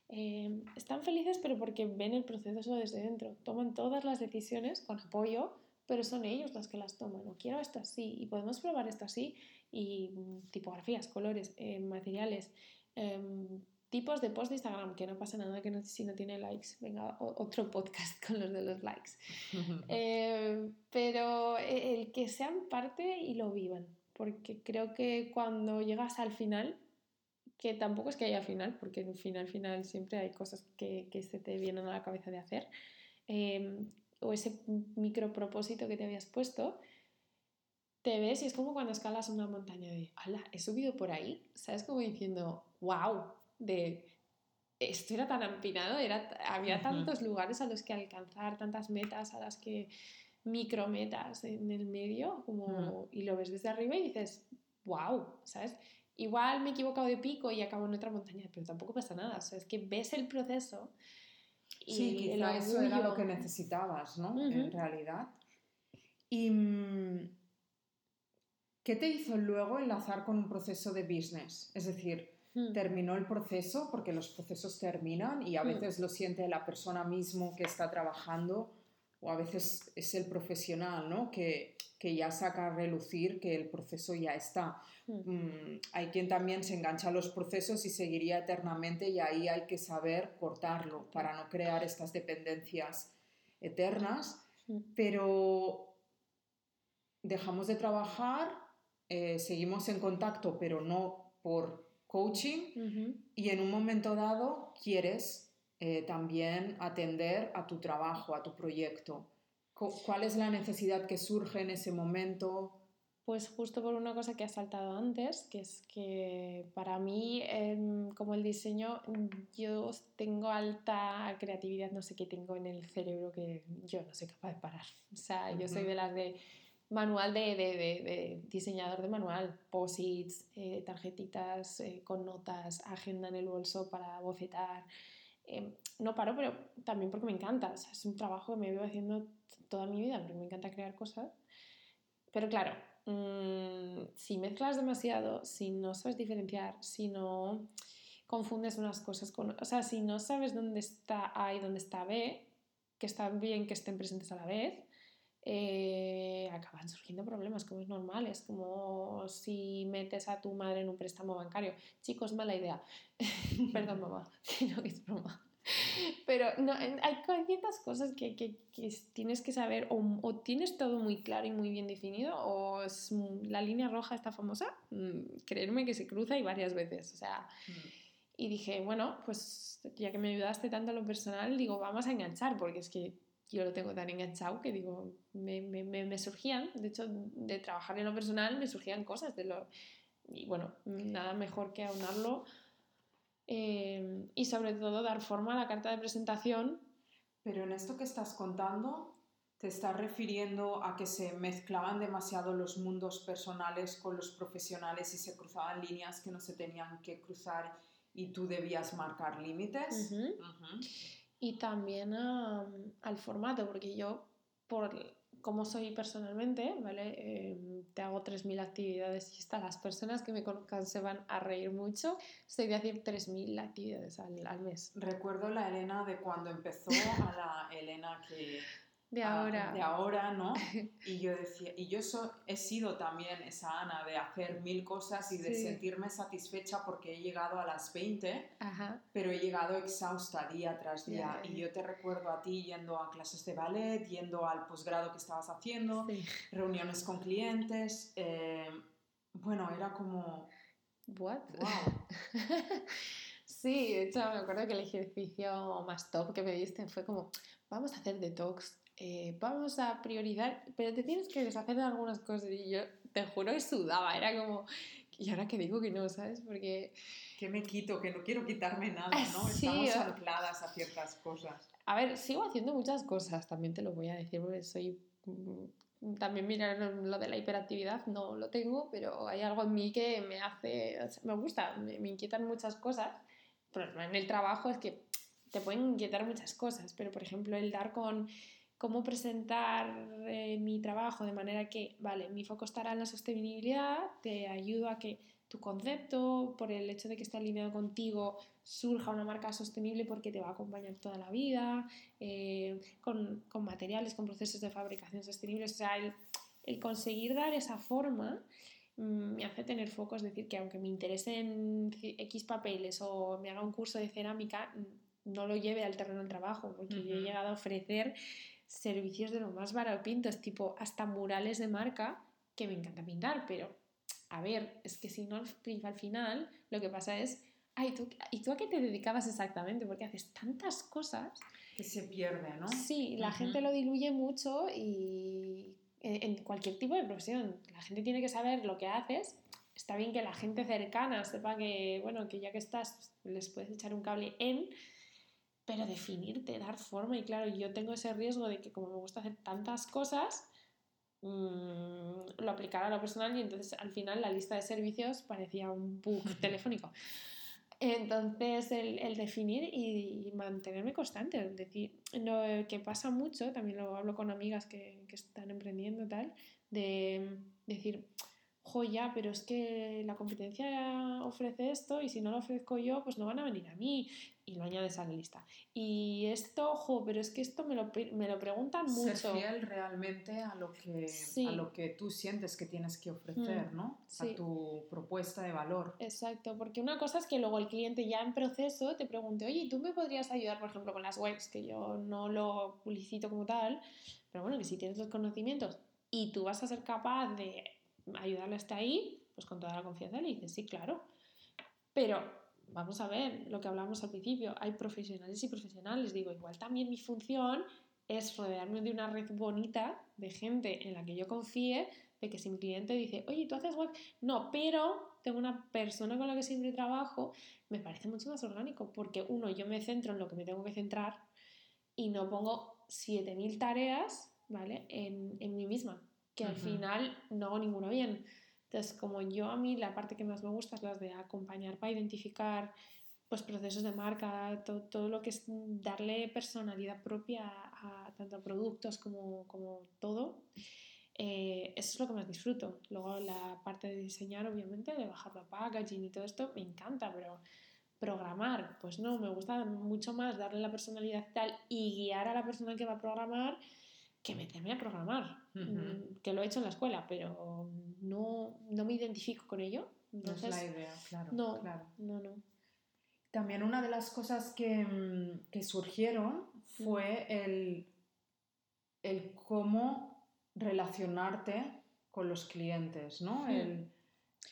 eh, están felices pero porque ven el proceso desde dentro, toman todas las decisiones con apoyo, pero son ellos los que las toman, quiero esto así, y podemos probar esto así, y mm, tipografías, colores, eh, materiales, em, tipos de post de Instagram, que no pasa nada que no, si no tiene likes. Venga, otro podcast con los de los likes. Eh, pero el que sean parte y lo vivan, porque creo que cuando llegas al final, que tampoco es que haya final, porque en final, final siempre hay cosas que, que se te vienen a la cabeza de hacer, em, o ese micro propósito que te habías puesto, te ves y es como cuando escalas una montaña de, ¡hala! He subido por ahí, ¿sabes? Como diciendo, ¡wow! De esto era tan empinado, era, había tantos lugares a los que alcanzar, tantas metas a las que micrometas en el medio, como, y lo ves desde arriba y dices, wow, ¿sabes? Igual me he equivocado de pico y acabo en otra montaña, pero tampoco pasa nada, o sea, es que ves el proceso. Y sí, quizá eso era lo que necesitabas, ¿no? En realidad. ¿Y mm, qué te hizo luego enlazar con un proceso de business? Es decir. Terminó el proceso, porque los procesos terminan y a hmm. veces lo siente la persona mismo que está trabajando o a veces es el profesional, ¿no? Que, que ya saca a relucir que el proceso ya está. Mm, hay quien también se engancha a los procesos y seguiría eternamente y ahí hay que saber cortarlo para no crear estas dependencias eternas, pero dejamos de trabajar, eh, seguimos en contacto, pero no por coaching y en un momento dado quieres eh, también atender a tu trabajo, a tu proyecto. ¿Cuál es la necesidad que surge en ese momento? Pues justo por una cosa que has saltado antes, que es que para mí, em, como el diseño, yo tengo alta creatividad, no sé qué tengo en el cerebro que yo no soy capaz de parar. O sea, yo soy de las de manual de, de, de, diseñador de manual, posits, eh, tarjetitas eh, con notas, agenda en el bolso para bocetar. Em, no paro, pero también porque me encanta. Es un trabajo que me vivo haciendo toda mi vida, porque me encanta crear cosas. Pero claro, mm, si mezclas demasiado, si no sabes diferenciar, si no confundes unas cosas con... O sea, si no sabes dónde está A y dónde está B, que están bien que estén presentes a la vez, eh, acaban surgiendo problemas, como es normal. Es como si metes a tu madre en un préstamo bancario. Chicos, mala idea. Perdón, mamá, que no es broma. Pero no, hay ciertas cosas que, que, que tienes que saber o, o, tienes todo muy claro y muy bien definido o es, la línea roja está famosa, mm, creerme que se cruza y varias veces. O sea, mm. y dije, bueno, pues ya que me ayudaste tanto a lo personal, digo, vamos a enganchar porque es que yo lo tengo tan enganchado que digo, me, me, me, surgían, de hecho, de trabajar en lo personal me surgían cosas de lo... Y bueno, nada mejor que aunarlo eh, y sobre todo dar forma a la carta de presentación. Pero en esto que estás contando, ¿te estás refiriendo a que se mezclaban demasiado los mundos personales con los profesionales y se cruzaban líneas que no se tenían que cruzar y tú debías marcar límites? Y también al formato, porque yo, por como soy personalmente, ¿vale? Em, te hago 3.000 actividades y hasta las personas que me conozcan se van a reír mucho. Soy de hacer 3.000 actividades al mes. Recuerdo la Elena de cuando empezó a la Elena que de ahora. de ahora, ¿no? Y yo decía, y yo he sido también esa Ana de hacer mil cosas y de sentirme satisfecha porque he llegado a las 20, pero he llegado exhausta día tras día. Y yo te recuerdo a ti yendo a clases de ballet, yendo al posgrado que estabas haciendo, reuniones con clientes. Eh, bueno, era como... ¿What? Wow. sí, de hecho me acuerdo que el ejercicio más top que me diste fue como, vamos a hacer detox eh, vamos a priorizar, pero te tienes que deshacer de algunas cosas. Y yo te juro que sudaba, era como, ¿y ahora que digo que no, sabes? Porque... Que me quito, que no quiero quitarme nada, ¿no? Estamos ancladas a ciertas cosas. A ver, sigo haciendo muchas cosas, también te lo voy a decir, porque soy... Mm, también mirar lo de la hiperactividad, no lo tengo, pero hay algo en mí que me hace, me gusta, me, me inquietan muchas cosas. Pero en el trabajo es que te pueden inquietar muchas cosas, pero por ejemplo el dar con cómo presentar eh, mi trabajo de manera que, vale, mi foco estará en la sostenibilidad, te ayudo a que tu concepto, por el hecho de que esté alineado contigo, surja una marca sostenible porque te va a acompañar toda la vida, eh, con, materiales, con procesos de fabricación sostenibles. O sea, el, conseguir dar esa forma mm, me hace tener foco, es decir, que aunque me interesen X papeles o me haga un curso de cerámica, no lo lleve al terreno del trabajo, porque yo he llegado a ofrecer servicios de lo más variopintos, tipo hasta murales de marca, que me encanta pintar, pero a ver, es que si no al final lo que pasa es, ay, ¿tú, ¿y tú a qué te dedicabas exactamente? Porque haces tantas cosas. Que se pierde, ¿no? Sí, la gente lo diluye mucho y en cualquier tipo de profesión, la gente tiene que saber lo que haces. Está bien que la gente cercana sepa que, bueno, que ya que estás, les puedes echar un cable en, pero definirte, dar forma. Y claro, yo tengo ese riesgo de que como me gusta hacer tantas cosas, mmm, lo aplicara a lo personal y entonces al final la lista de servicios parecía un bug telefónico. Entonces, el, el definir y, mantenerme constante, es decir, lo que pasa mucho, también lo hablo con amigas que, que están emprendiendo tal, de decir, jo, ya, pero es que la competencia ofrece esto y si no lo ofrezco yo, pues no van a venir a mí. Y lo añades a la lista. Y esto, jo, pero es que esto me lo, me lo preguntan mucho. Ser fiel realmente a lo que, a lo que tú sientes que tienes que ofrecer, mm, ¿no? A tu propuesta de valor. Exacto, porque una cosa es que luego el cliente ya en proceso te pregunte, oye, ¿tú me podrías ayudar, por ejemplo, con las webs? Que yo no lo publicito como tal, pero bueno, que si tienes los conocimientos y tú vas a ser capaz de ayudarle hasta ahí, pues con toda la confianza le dices, sí, claro. Pero vamos a ver lo que hablamos al principio, hay profesionales y profesionales, digo, igual también mi función es rodearme de una red bonita de gente en la que yo confíe, de que si mi cliente dice, oye, tú haces web, no, pero tengo una persona con la que siempre trabajo, me parece mucho más orgánico, porque uno, yo me centro en lo que me tengo que centrar y no pongo 7.000 tareas, ¿vale? En, en mí misma que al final no hago ninguno bien. Entonces, como yo a mí la parte que más me gusta es la de acompañar para identificar pues, procesos de marca, todo, todo lo que es darle personalidad propia a, tanto a productos como, como todo, eh, eso es lo que más disfruto. Luego la parte de diseñar, obviamente, de bajar la packaging y todo esto, me encanta, pero programar, pues no, me gusta mucho más darle la personalidad tal y guiar a la persona que va a programar que meterme a programar, mm, que lo he hecho en la escuela, pero no, no me identifico con ello. no es la idea, claro. No, claro. no, no. También una de las cosas que, mm, que surgieron fue el, el, cómo relacionarte con los clientes, ¿no? El,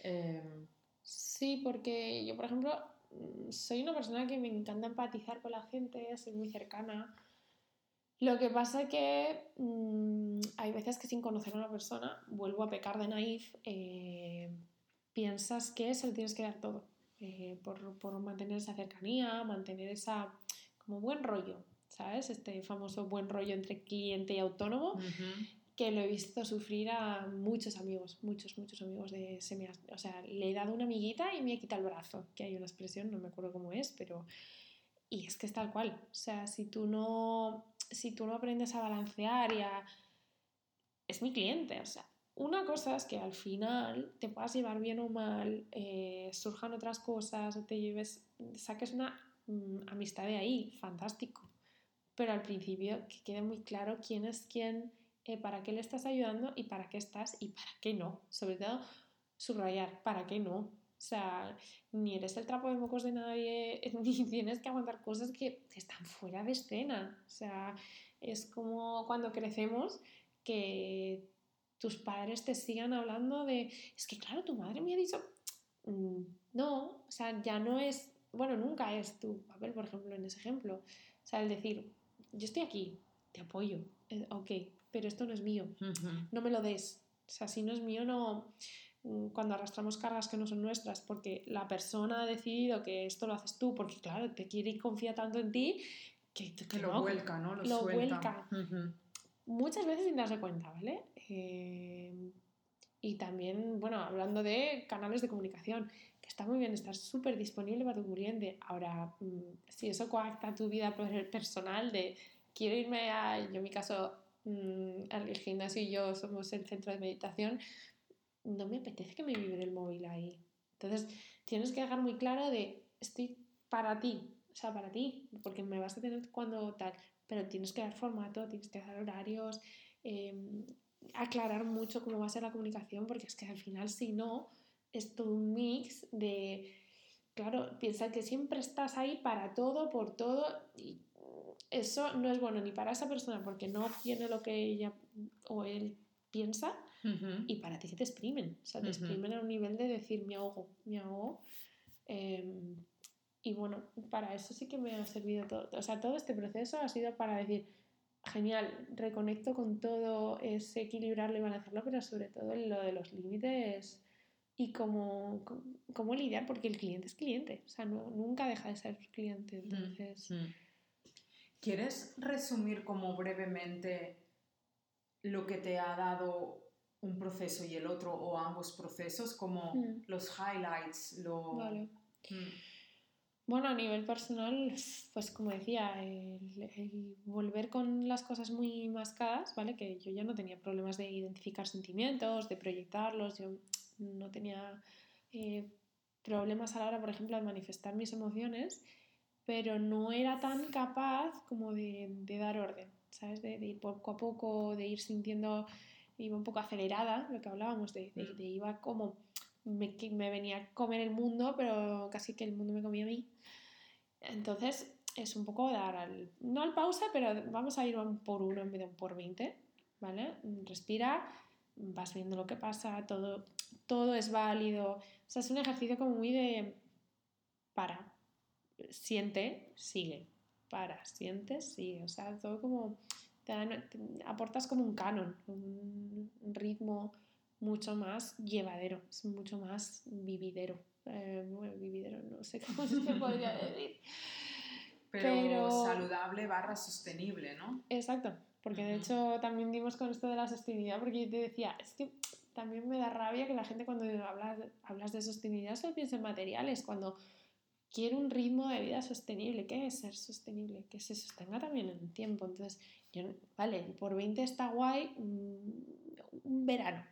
em, Sí, porque yo, por ejemplo, mm, soy una persona que me encanta empatizar con la gente, soy muy cercana. Lo que pasa es que mm, hay veces que sin conocer a una persona, vuelvo a pecar de naif, eh, piensas que se lo tienes que dar todo, eh, por, por, mantener esa cercanía, mantener esa como buen rollo, ¿sabes? Este famoso buen rollo entre cliente y autónomo, que lo he visto sufrir a muchos amigos, muchos, muchos amigos de semi... O sea, le he dado una amiguita y me ha quitado el brazo, que hay una expresión, no me acuerdo cómo es, pero... Y es que es tal cual, o sea, si tú no si tú no aprendes a balancear y a... Es mi cliente, o sea, una cosa es que al final te puedas llevar bien o mal, eh, surjan otras cosas, te lleves, saques una mm, amistad de ahí, fantástico. Pero al principio que quede muy claro quién es quién, eh, para qué le estás ayudando y para qué estás y para qué no. Sobre todo, subrayar, para qué no. O sea, ni eres el trapo de mocos de nadie, ni tienes que aguantar cosas que están fuera de escena. O sea, es como cuando crecemos que tus padres te sigan hablando de, es que claro, tu madre me ha dicho, mm, no, o sea, ya no es, bueno, nunca es tu papel, por ejemplo, en ese ejemplo. O sea, el decir, yo estoy aquí, te apoyo, eh, ok, pero esto no es mío, no me lo des. O sea, si no es mío, no, cuando arrastramos cargas que no son nuestras porque la persona ha decidido que esto lo haces tú porque claro, te quiere y confía tanto en ti que, que, lo vuelca, ¿no? Lo, vuelca. Muchas veces sin darse cuenta, ¿vale? Eh, y también, bueno, hablando de canales de comunicación, que está muy bien estar súper disponible para tu cliente. Ahora, mm, si eso coacta tu vida personal de quiero irme a, yo en mi caso, mm, el gimnasio y yo somos el centro de meditación, no me apetece que me vibre el móvil ahí. Entonces, tienes que dejar muy claro de, estoy para ti, o sea, para ti, porque me vas a tener cuando tal, pero tienes que dar formato, tienes que dar horarios, em, aclarar mucho cómo va a ser la comunicación, porque es que al final, si no, es todo un mix de, claro, piensa que siempre estás ahí para todo, por todo, y eso no es bueno ni para esa persona porque no obtiene lo que ella o él piensa, y para ti que te exprimen, o sea, te exprimen a un nivel de decir, me ahogo, me ahogo. Em, y bueno, para eso sí que me ha servido todo. O sea, todo este proceso ha sido para decir, genial, reconecto con todo, es equilibrarlo y balancearlo, pero sobre todo lo de los límites y cómo, cómo, lidiar, porque el cliente es cliente, o sea, no, nunca deja de ser cliente. Entonces. Mm. ¿Quieres resumir como brevemente lo que te ha dado un proceso y el otro, o ambos procesos, como mm. los highlights? Lo... Vale. Bueno, a nivel personal, pues como decía, el, volver con las cosas muy mascadas, ¿vale? Que yo ya no tenía problemas de identificar sentimientos, de proyectarlos, yo no tenía eh, problemas a la hora, por ejemplo, de manifestar mis emociones, pero no era tan capaz como de, dar orden, ¿sabes? De, ir poco a poco, de ir sintiendo, iba un poco acelerada, lo que hablábamos, de, de, mm. iba como me, me, venía a comer el mundo, pero casi que el mundo me comía a mí. Entonces es un poco dar al, no al pausa, pero vamos a ir un por uno en vez de un por 20, ¿vale? Respira, vas viendo lo que pasa, todo, todo es válido. O sea, es un ejercicio como muy de para, siente, sigue, para, siente, sigue. O sea, todo como, te, aportas como un canon, un ritmo mucho más llevadero, es mucho más vividero. Eh, vividero, no sé cómo se podría decir. Pero, saludable barra sostenible, ¿no? Exacto, porque de hecho también dimos con esto de la sostenibilidad, porque yo te decía, es que también me da rabia que la gente cuando hablas, hablas de sostenibilidad solo piensa en materiales, cuando quiere un ritmo de vida sostenible. ¿Qué es ser sostenible? Que se sostenga también en el tiempo. Entonces, vale, por 20 está guay mm, un verano,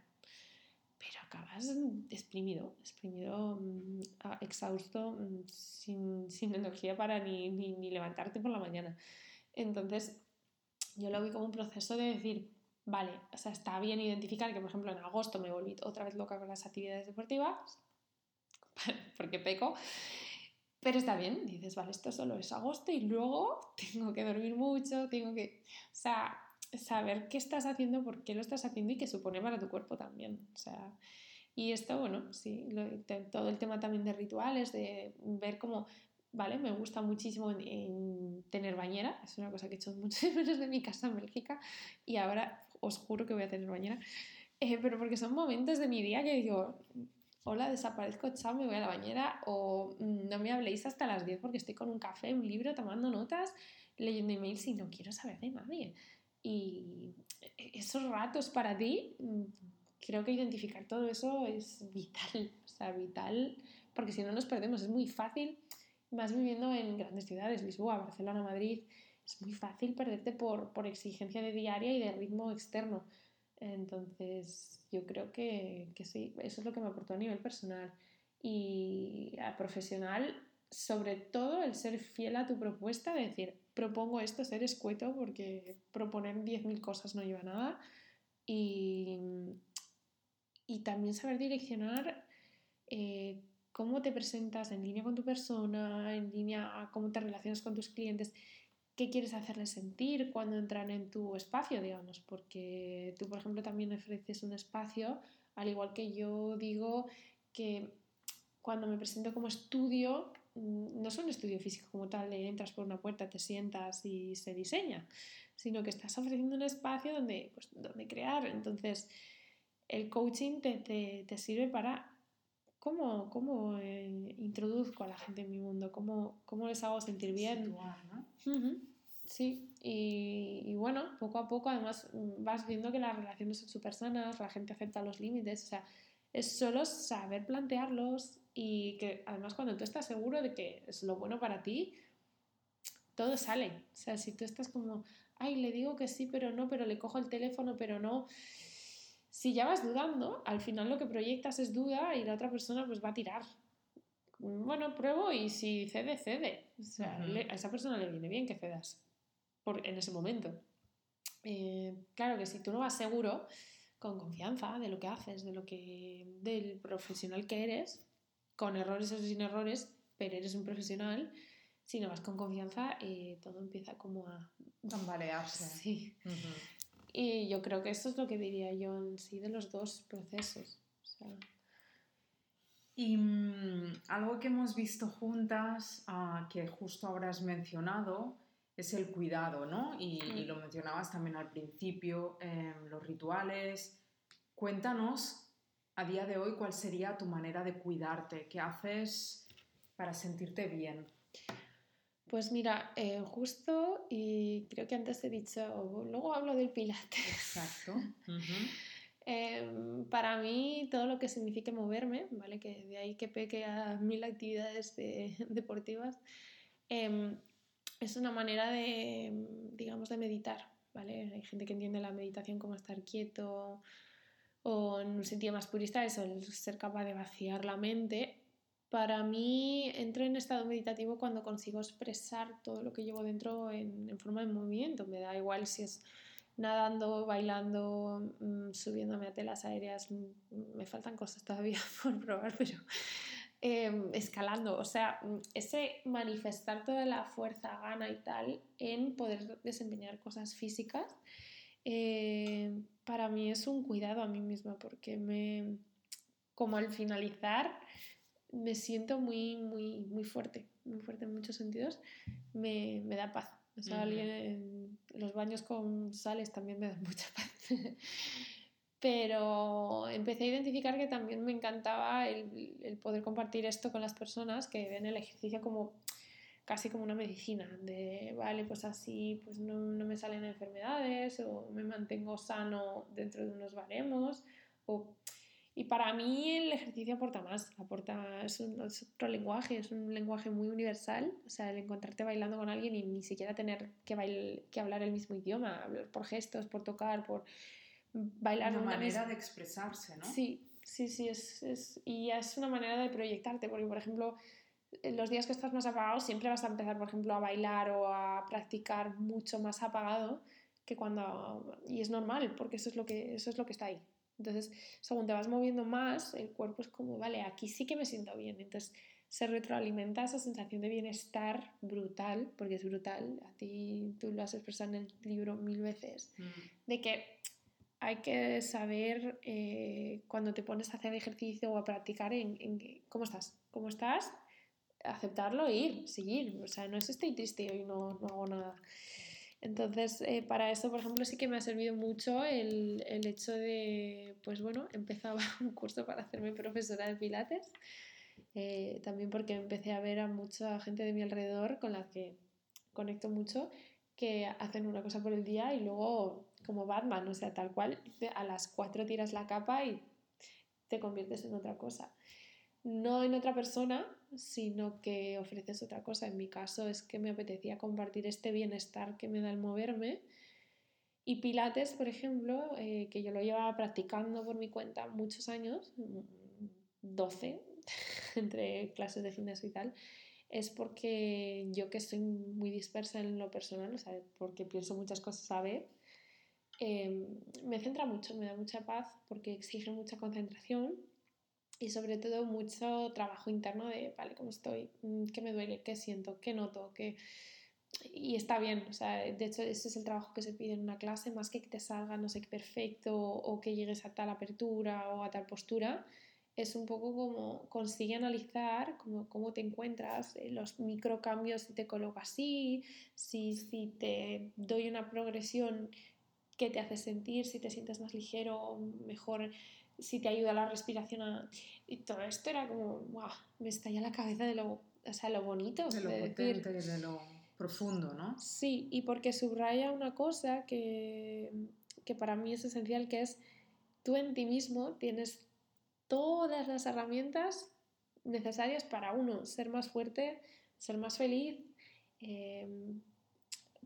pero acabas exprimido, exprimido, mm, exhausto, mm, sin, sin, energía para ni, ni, ni, levantarte por la mañana. Entonces, yo lo vi como un proceso de decir, vale, o sea, está bien identificar que, por ejemplo, en agosto me volví otra vez loca con las actividades deportivas, porque peco, pero está bien, dices, vale, esto solo es agosto y luego tengo que dormir mucho, tengo que, o sea, saber qué estás haciendo, por qué lo estás haciendo y qué supone para tu cuerpo también. O sea, y esto, bueno, sí, todo el tema también de rituales, de ver cómo, vale, me gusta muchísimo en, tener bañera, es una cosa que he hecho mucho menos de mi casa en Bélgica y ahora os juro que voy a tener bañera, eh, pero porque son momentos de mi día que digo, hola, desaparezco, chao, me voy a la bañera o mm, no me habléis hasta las 10 porque estoy con un café, un libro, tomando notas, leyendo emails y no quiero saber de nadie. Y esos ratos para ti, creo que identificar todo eso es vital, o sea, vital, porque si no nos perdemos, es muy fácil, más viviendo en grandes ciudades, Lisboa, Barcelona, Madrid, es muy fácil perderte por, por exigencia de diaria y de ritmo externo. Entonces, yo creo que, que sí, eso es lo que me aportó a nivel personal. Y a profesional, sobre todo el ser fiel a tu propuesta, de decir, propongo esto, ser escueto, porque proponer 10.000 cosas no lleva a nada. Y, y también saber direccionar eh, cómo te presentas en línea con tu persona, en línea cómo te relacionas con tus clientes, qué quieres hacerles sentir cuando entran en tu espacio, digamos, porque tú, por ejemplo, también ofreces un espacio, al igual que yo digo que cuando me presento como estudio, Mm, no es un estudio físico como tal, de entras por una puerta, te sientas y se diseña, sino que estás ofreciendo un espacio donde, pues, donde crear. Entonces, el coaching te, te, sirve para cómo, cómo eh, introduzco a la gente en mi mundo, cómo, cómo les hago sentir bien. Sí, y, y, bueno, poco a poco además vas viendo que las relaciones son súper sanas, la gente acepta los límites, o sea, es solo saber plantearlos y que además cuando tú estás seguro de que es lo bueno para ti, todo sale. O sea, si tú estás como, ay, le digo que sí, pero no, pero le cojo el teléfono, pero no. Si ya vas dudando, al final lo que proyectas es duda y la otra persona pues va a tirar. Bueno, pruebo y si cede, cede. O sea, a esa persona le viene bien que cedas por, en ese momento. Eh, claro que si tú no vas seguro, con confianza de lo que haces, de lo que del profesional que eres, con errores o sin errores, pero eres un profesional, si no vas con confianza, eh, todo empieza como a tambalearse. Sí. Y yo creo que eso es lo que diría yo en sí de los dos procesos. Y mm, algo que hemos visto juntas, ah, que justo ahora has mencionado, es el cuidado, ¿no? Y, lo mencionabas también al principio, em, los rituales. Cuéntanos a día de hoy cuál sería tu manera de cuidarte, qué haces para sentirte bien. Pues mira, eh, justo, y creo que antes he dicho, luego hablo del pilates. Exacto. Em, para mí, todo lo que signifique moverme, ¿vale? Que de ahí que peque a mil actividades deportivas, em, es una manera de, digamos, de meditar, ¿vale? Hay gente que entiende la meditación como estar quieto o en un sentido más purista, eso, el ser capaz de vaciar la mente. Para mí entro en estado meditativo cuando consigo expresar todo lo que llevo dentro en, forma de movimiento. Me da igual si es nadando, bailando, mm, subiéndome a telas aéreas. Mm, me faltan cosas todavía por probar, pero Em, escalando. O sea, ese manifestar toda la fuerza, gana y tal en poder desempeñar cosas físicas, eh, para mí es un cuidado a mí misma porque me, como al finalizar, me siento muy, muy, muy fuerte, muy fuerte en muchos sentidos, me, me da paz. O sea, en los baños con sales también me dan mucha paz. pero empecé a identificar que también me encantaba el, el, poder compartir esto con las personas que ven el ejercicio como casi como una medicina, de, vale, pues así pues no, no me salen enfermedades o me mantengo sano dentro de unos baremos. O, y para mí el ejercicio aporta más, aporta, es, un, otro lenguaje, es un lenguaje muy universal, o sea, el encontrarte bailando con alguien y ni siquiera tener que, que hablar el mismo idioma, hablar por gestos, por tocar, por bailar una manera de expresarse, ¿no? Sí, sí, sí, es, es, y es una manera de proyectarte, porque por ejemplo, en los días que estás más apagado siempre vas a empezar, por ejemplo, a bailar o a practicar mucho más apagado que cuando y es normal, porque eso es lo que eso es lo que está ahí. Entonces, según te vas moviendo más, el cuerpo es como, vale, aquí sí que me siento bien. Entonces, se retroalimenta esa sensación de bienestar brutal, porque es brutal, a ti tú lo has expresado en el libro mil veces, mm. de que hay que saber eh, cuando te pones a hacer ejercicio o a practicar en, cómo estás, cómo estás, aceptarlo e ir, seguir. O sea, no es estoy triste y hoy no, no hago nada. Entonces, eh, para eso, por ejemplo, sí que me ha servido mucho el, el, hecho de, pues bueno, empezaba un curso para hacerme profesora de Pilates. Eh, también porque empecé a ver a mucha gente de mi alrededor con la que conecto mucho que hacen una cosa por el día y luego como Batman, o sea, tal cual, a las cuatro tiras la capa y te conviertes en otra cosa. No en otra persona, sino que ofreces otra cosa. En mi caso es que me apetecía compartir este bienestar que me da el moverme. Y Pilates, por ejemplo, eh, que yo lo llevaba practicando por mi cuenta muchos años, 12, entre clases de gimnasio y tal, es porque yo que estoy muy dispersa en lo personal, o sea, porque pienso muchas cosas a ver, em, me centra mucho, me da mucha paz porque exige mucha concentración y sobre todo mucho trabajo interno de, vale, ¿cómo estoy? Mm, ¿Qué me duele? ¿Qué siento? ¿Qué noto? ¿Qué... Y está bien, o sea, de hecho ese es el trabajo que se pide en una clase, más que que te salga no sé qué perfecto o que llegues a tal apertura o a tal postura, es un poco como consigue analizar cómo, cómo te encuentras, eh, los microcambios si te coloco así, si, si te doy una progresión que te hace sentir, si te sientes más ligero, mejor, si te ayuda la respiración. Y todo esto era como, wow, me estalla la cabeza de lo, o sea, lo bonito. De lo potente, de lo profundo, ¿no? Sí, y porque subraya una cosa que, que para mí es esencial, que es tú en ti mismo tienes todas las herramientas necesarias para uno ser más fuerte, ser más feliz, em,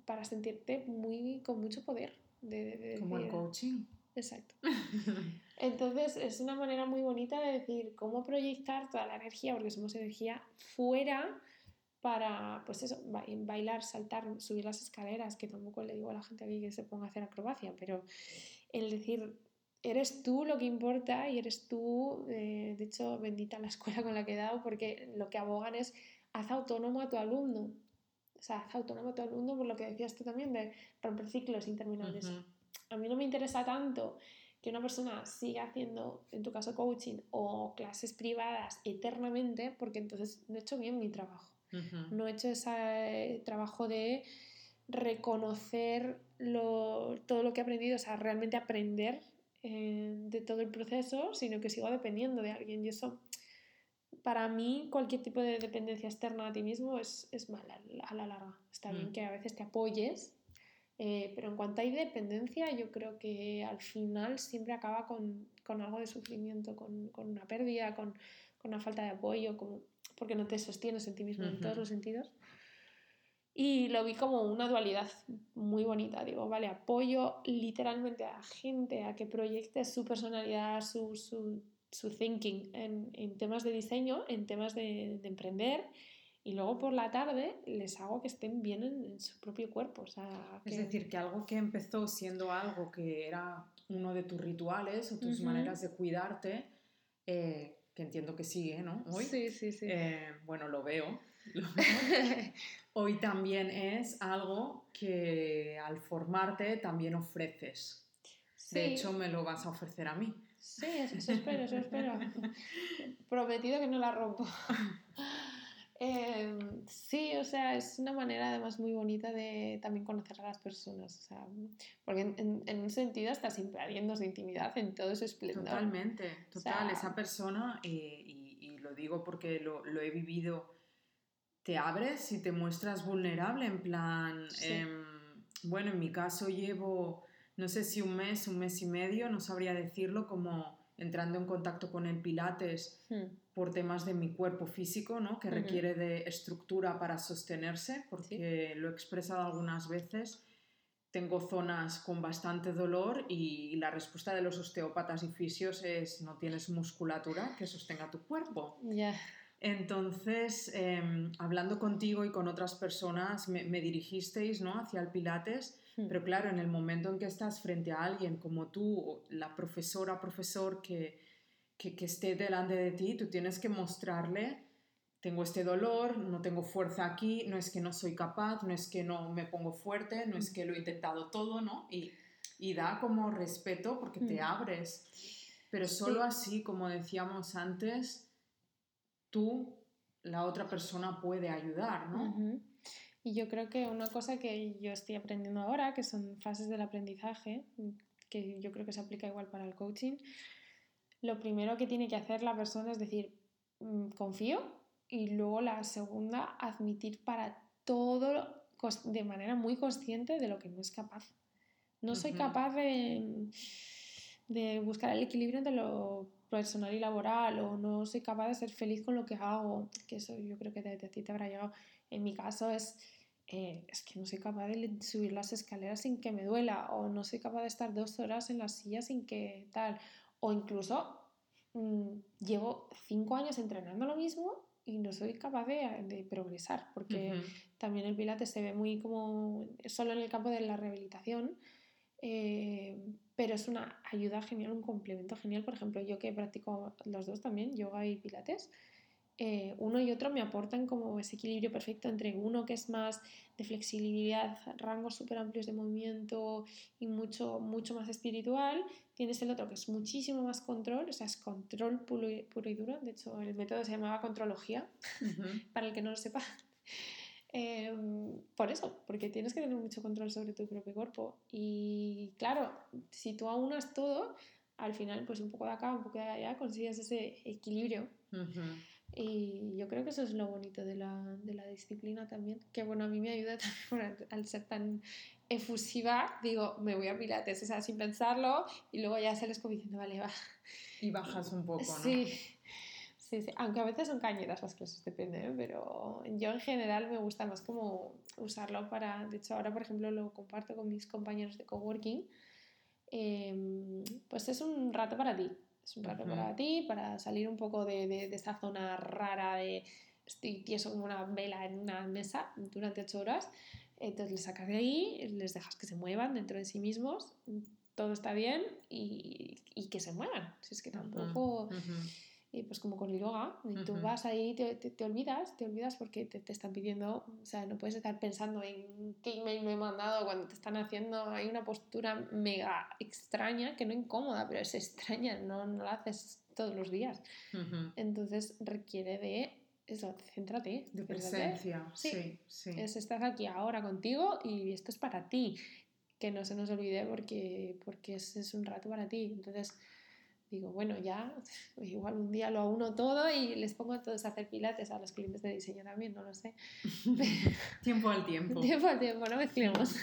para sentirte muy, con mucho poder. De, Como el coaching. Exacto. Entonces es una manera muy bonita de decir cómo proyectar toda la energía, porque somos energía, fuera para, pues eso, bailar, saltar, subir las escaleras, que tampoco le digo a la gente aquí que se ponga a hacer acrobacia, pero el decir, eres tú lo que importa y eres tú, eh, de hecho, bendita la escuela con la que he dado, porque lo que abogan es, haz autónomo a tu alumno. O sea, haz autónomo a tu alumno por lo que decías tú también de romper ciclos interminables. A mí no me interesa tanto que una persona siga haciendo, en tu caso, coaching o clases privadas eternamente, porque entonces no he hecho bien mi trabajo. No he hecho ese trabajo de reconocer todo lo que he aprendido, o sea, realmente aprender eh, de todo el proceso, sino que sigo dependiendo de alguien. Y eso, para mí, cualquier tipo de dependencia externa a ti mismo es, es mala a la larga. Está bien mm. que a veces te apoyes, eh, pero en cuanto hay dependencia, yo creo que al final siempre acaba con, con algo de sufrimiento, con, con una pérdida, con, con, una falta de apoyo, porque no te sostienes en ti mismo en todos los sentidos. Y lo vi como una dualidad muy bonita. Digo, vale, apoyo literalmente a gente a que proyecte su personalidad, su, su, su thinking en, en, temas de diseño, en temas de, de, emprender. Y luego por la tarde les hago que estén bien en, su propio cuerpo. O sea, Es decir, que algo que empezó siendo algo que era uno de tus rituales o tus maneras de cuidarte, eh, que entiendo que sigue, ¿no? Hoy. Sí, sí, sí. Eh, bueno, lo veo. Hoy también es algo que al formarte también ofreces. De hecho, me lo vas a ofrecer a mí. Sí, eso, espero, eso espero. Prometido que no la rompo. Em, sí, o sea, es una manera además muy bonita de también conocer a las personas, o sea, porque en, en, un sentido estás invadiendo su intimidad en todo su esplendor. Totalmente, total, esa persona, eh, y, y, lo digo porque lo, lo, he vivido, te abres y te muestras vulnerable, en plan, eh, bueno, en mi caso llevo, no sé si un mes, un mes y medio, no sabría decirlo, como entrando en contacto con el Pilates hmm. por temas de mi cuerpo físico, ¿no? que requiere de estructura para sostenerse, porque lo he expresado algunas veces. Tengo zonas con bastante dolor y la respuesta de los osteópatas y fisios es no tienes musculatura que sostenga tu cuerpo. Entonces, em, hablando contigo y con otras personas, me, dirigisteis ¿no? hacia el Pilates. Pero claro, en el momento en que estás frente a alguien como tú, la profesora, profesor que, que, que esté delante de ti, tú tienes que mostrarle, tengo este dolor, no tengo fuerza aquí, no es que no soy capaz, no es que no me pongo fuerte, no es hmm. que lo he intentado todo, ¿no? Y, y da como respeto porque te hmm. abres. Pero solo así, como decíamos antes, tú, la otra persona puede ayudar, ¿no? Y yo creo que una cosa que yo estoy aprendiendo ahora, que son fases del aprendizaje, que yo creo que se aplica igual para el coaching, lo primero que tiene que hacer la persona es decir, mm, confío, y luego la segunda, admitir para todo de manera muy consciente de lo que no es capaz. No soy capaz de, de buscar el equilibrio entre lo personal y laboral o no soy capaz de ser feliz con lo que hago, que eso yo creo que desde ti te habrá llegado. En mi caso es, eh, es que no soy capaz de subir las escaleras sin que me duela o no soy capaz de estar dos horas en la silla sin que tal. O incluso mm, llevo cinco años entrenando lo mismo y no soy capaz de, de progresar porque también el pilates se ve muy como solo en el campo de la rehabilitación. Eh, pero es una ayuda genial, un complemento genial. Por ejemplo, yo que practico los dos también, yoga y pilates, eh, uno y otro me aportan como ese equilibrio perfecto entre uno que es más de flexibilidad, rangos súper amplios de movimiento y mucho, mucho más espiritual. Tienes el otro que es muchísimo más control, o sea, es control puro y, puro y duro. De hecho, el método se llamaba contrología, para el que no lo sepa. Em, por eso, porque tienes que tener mucho control sobre tu propio cuerpo. Y claro, si tú aunas todo, al final, pues un poco de acá, un poco de allá, consigues ese equilibrio. Y yo creo que eso es lo bonito de la, de la, disciplina también. Que bueno, a mí me ayuda también al ser tan efusiva, digo, me voy a pilates, o sea, sin pensarlo, y luego ya sales como diciendo, vale, va. Y bajas un poco, ¿no? Sí. Sí, sí, aunque a veces son cañeras las clases, depende, ¿eh? pero yo en general me gusta más como usarlo para, de hecho ahora por ejemplo lo comparto con mis compañeros de coworking, em, pues es un rato para ti, es un rato para ti, para salir un poco de, de, de esa zona rara de estoy tieso como una vela en una mesa durante ocho horas, entonces les sacas de ahí, les dejas que se muevan dentro de sí mismos, todo está bien y, y que se muevan, si es que tampoco... Y pues como con el yoga, y tú vas ahí, te, te, olvidas, te olvidas porque te, te, están pidiendo, o sea, no puedes estar pensando en qué email me he mandado cuando te están haciendo, hay una postura mega extraña, que no incómoda, pero es extraña, no, no la haces todos los días. Entonces requiere de eso, céntrate. De presencia, sí, sí. Es, estás aquí ahora contigo y esto es para ti. Que no se nos olvide porque, porque es, es un rato para ti. Entonces, digo, bueno, ya, igual un día lo uno todo y les pongo a todos a hacer pilates a los clientes de diseño también, no lo sé. tiempo al tiempo. Tiempo al tiempo, no mezclemos.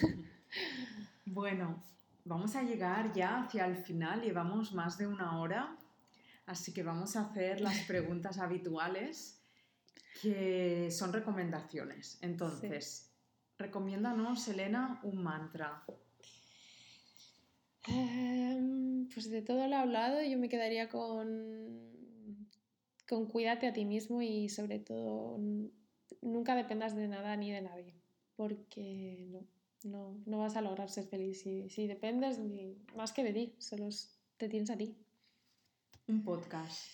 bueno, vamos a llegar ya hacia el final, llevamos más de una hora, así que vamos a hacer las preguntas habituales, que son recomendaciones. Entonces, recomiéndanos, Elena, un mantra. Pues de todo lo hablado, yo me quedaría con, con cuídate a ti mismo y sobre todo nunca dependas de nada ni de nadie, porque no, no, no vas a lograr ser feliz si, si dependes ni, más que de ti, solo te tienes a ti. Un podcast.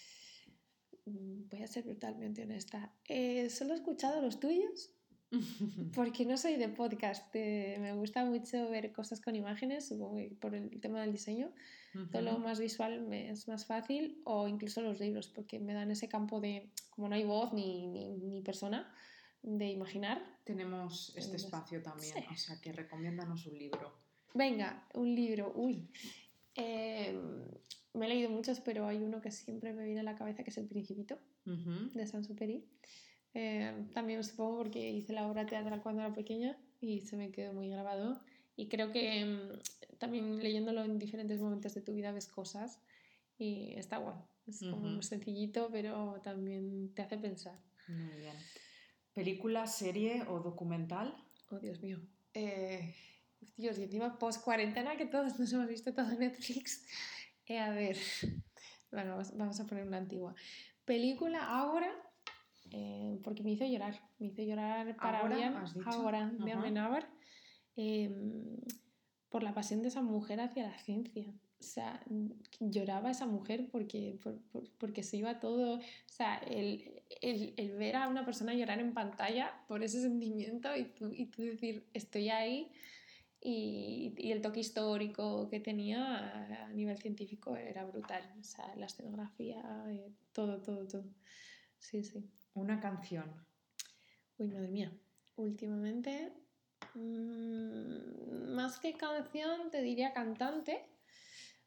Mm, voy a ser brutalmente honesta. Eh, solo he escuchado los tuyos porque no soy de podcast, me gusta mucho ver cosas con imágenes, supongo que por el tema del diseño, todo lo más visual me es más fácil, o incluso los libros, porque me dan ese campo de, como no hay voz ni, ni, persona, de imaginar. Tenemos este espacio también, o sea que recomiéndanos un libro. Venga, un libro, uy. Em, me he leído muchos, pero hay uno que siempre me viene a la cabeza que es El Principito, de Saint-Supéry. Eh, también supongo porque hice la obra teatral cuando era pequeña y se me quedó muy grabado. Y creo que mm, también leyéndolo en diferentes momentos de tu vida ves cosas y está bueno. Es como sencillito, pero también te hace pensar. Muy bien. ¿Película, serie o documental? Oh, Dios mío. Eh, Dios, y encima post-cuarentena que todos nos hemos visto todo Netflix. Eh, a ver, bueno, vamos a poner una antigua. Película ahora eh, porque me hizo llorar, me hizo llorar para ¿Ahora, bien, ahora, de Amenábar, em, por la pasión de esa mujer hacia la ciencia. O sea, lloraba esa mujer porque, porque se iba todo, o sea, el, el, el, ver a una persona llorar en pantalla por ese sentimiento y tú, y tú decir, estoy ahí, y, y, el toque histórico que tenía a nivel científico era brutal, o sea, la escenografía, eh, todo, todo, todo. Sí, sí. Una canción. Uy, madre mía. Últimamente, mmm, más que canción, te diría cantante,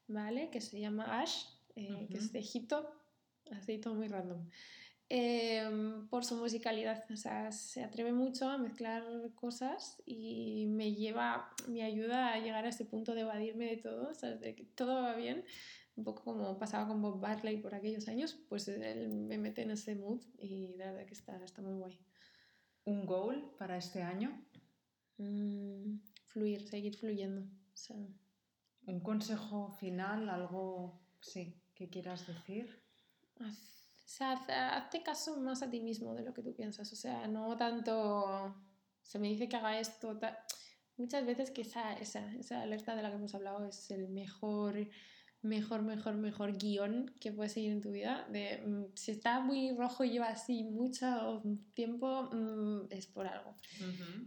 ¿vale? Que se llama Ash, eh, que es de Egipto, así todo muy random. Eh, por su musicalidad, o sea, se atreve mucho a mezclar cosas y me lleva, me ayuda a llegar a ese punto de evadirme de todo, o sea, de que todo va bien, un poco como pasaba con Bob Barley por aquellos años, pues él me mete en ese mood y la verdad que está, está muy guay. ¿Un goal para este año? Mm, fluir, seguir fluyendo. ¿Un consejo final, algo sí, que quieras decir? O sea, hazte caso más a ti mismo de lo que tú piensas. O sea, no tanto se me dice que haga esto. Muchas veces que esa, esa, esa alerta de la que hemos hablado es el mejor mejor, mejor, mejor guion que puedes seguir en tu vida. De, mm, si está muy rojo y lleva así mucho tiempo, mm, es por algo.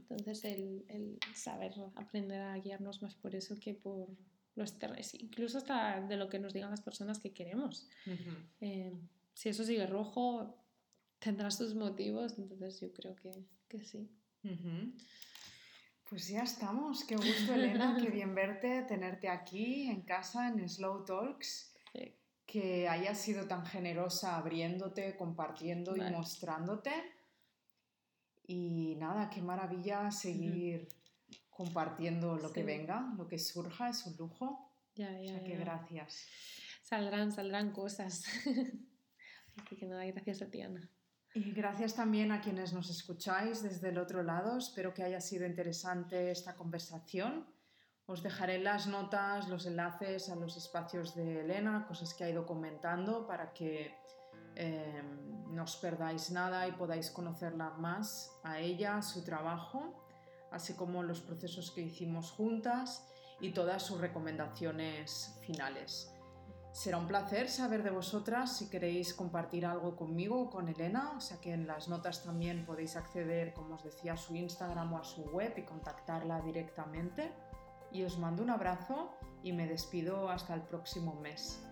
Entonces, el, el, saber aprender a guiarnos más por eso que por los terrenos, incluso hasta de lo que nos digan las personas que queremos. Eh, si eso sigue rojo, tendrás tus motivos, entonces yo creo que, que sí. Pues ya estamos. Qué gusto, Elena. Qué bien verte, tenerte aquí en casa en Slow Talks. Que hayas sido tan generosa abriéndote, compartiendo y mostrándote. Y nada, qué maravilla seguir compartiendo lo que venga, lo que surja, es un lujo. Ya, ya, o sea que gracias. Saldrán, saldrán cosas. Así que nada, gracias a ti, Ana. Y gracias también a quienes nos escucháis desde el otro lado. Espero que haya sido interesante esta conversación. Os dejaré las notas los enlaces a los espacios de Elena, cosas que ha ido comentando para que eh, no os perdáis nada y podáis conocerla más a ella, su trabajo, así como los procesos que hicimos juntas y todas sus recomendaciones finales. Será un placer saber de vosotras si queréis compartir algo conmigo o con Elena, o sea que en las notas también podéis acceder, como os decía, a su Instagram o a su web y contactarla directamente. Y os mando un abrazo y me despido hasta el próximo mes.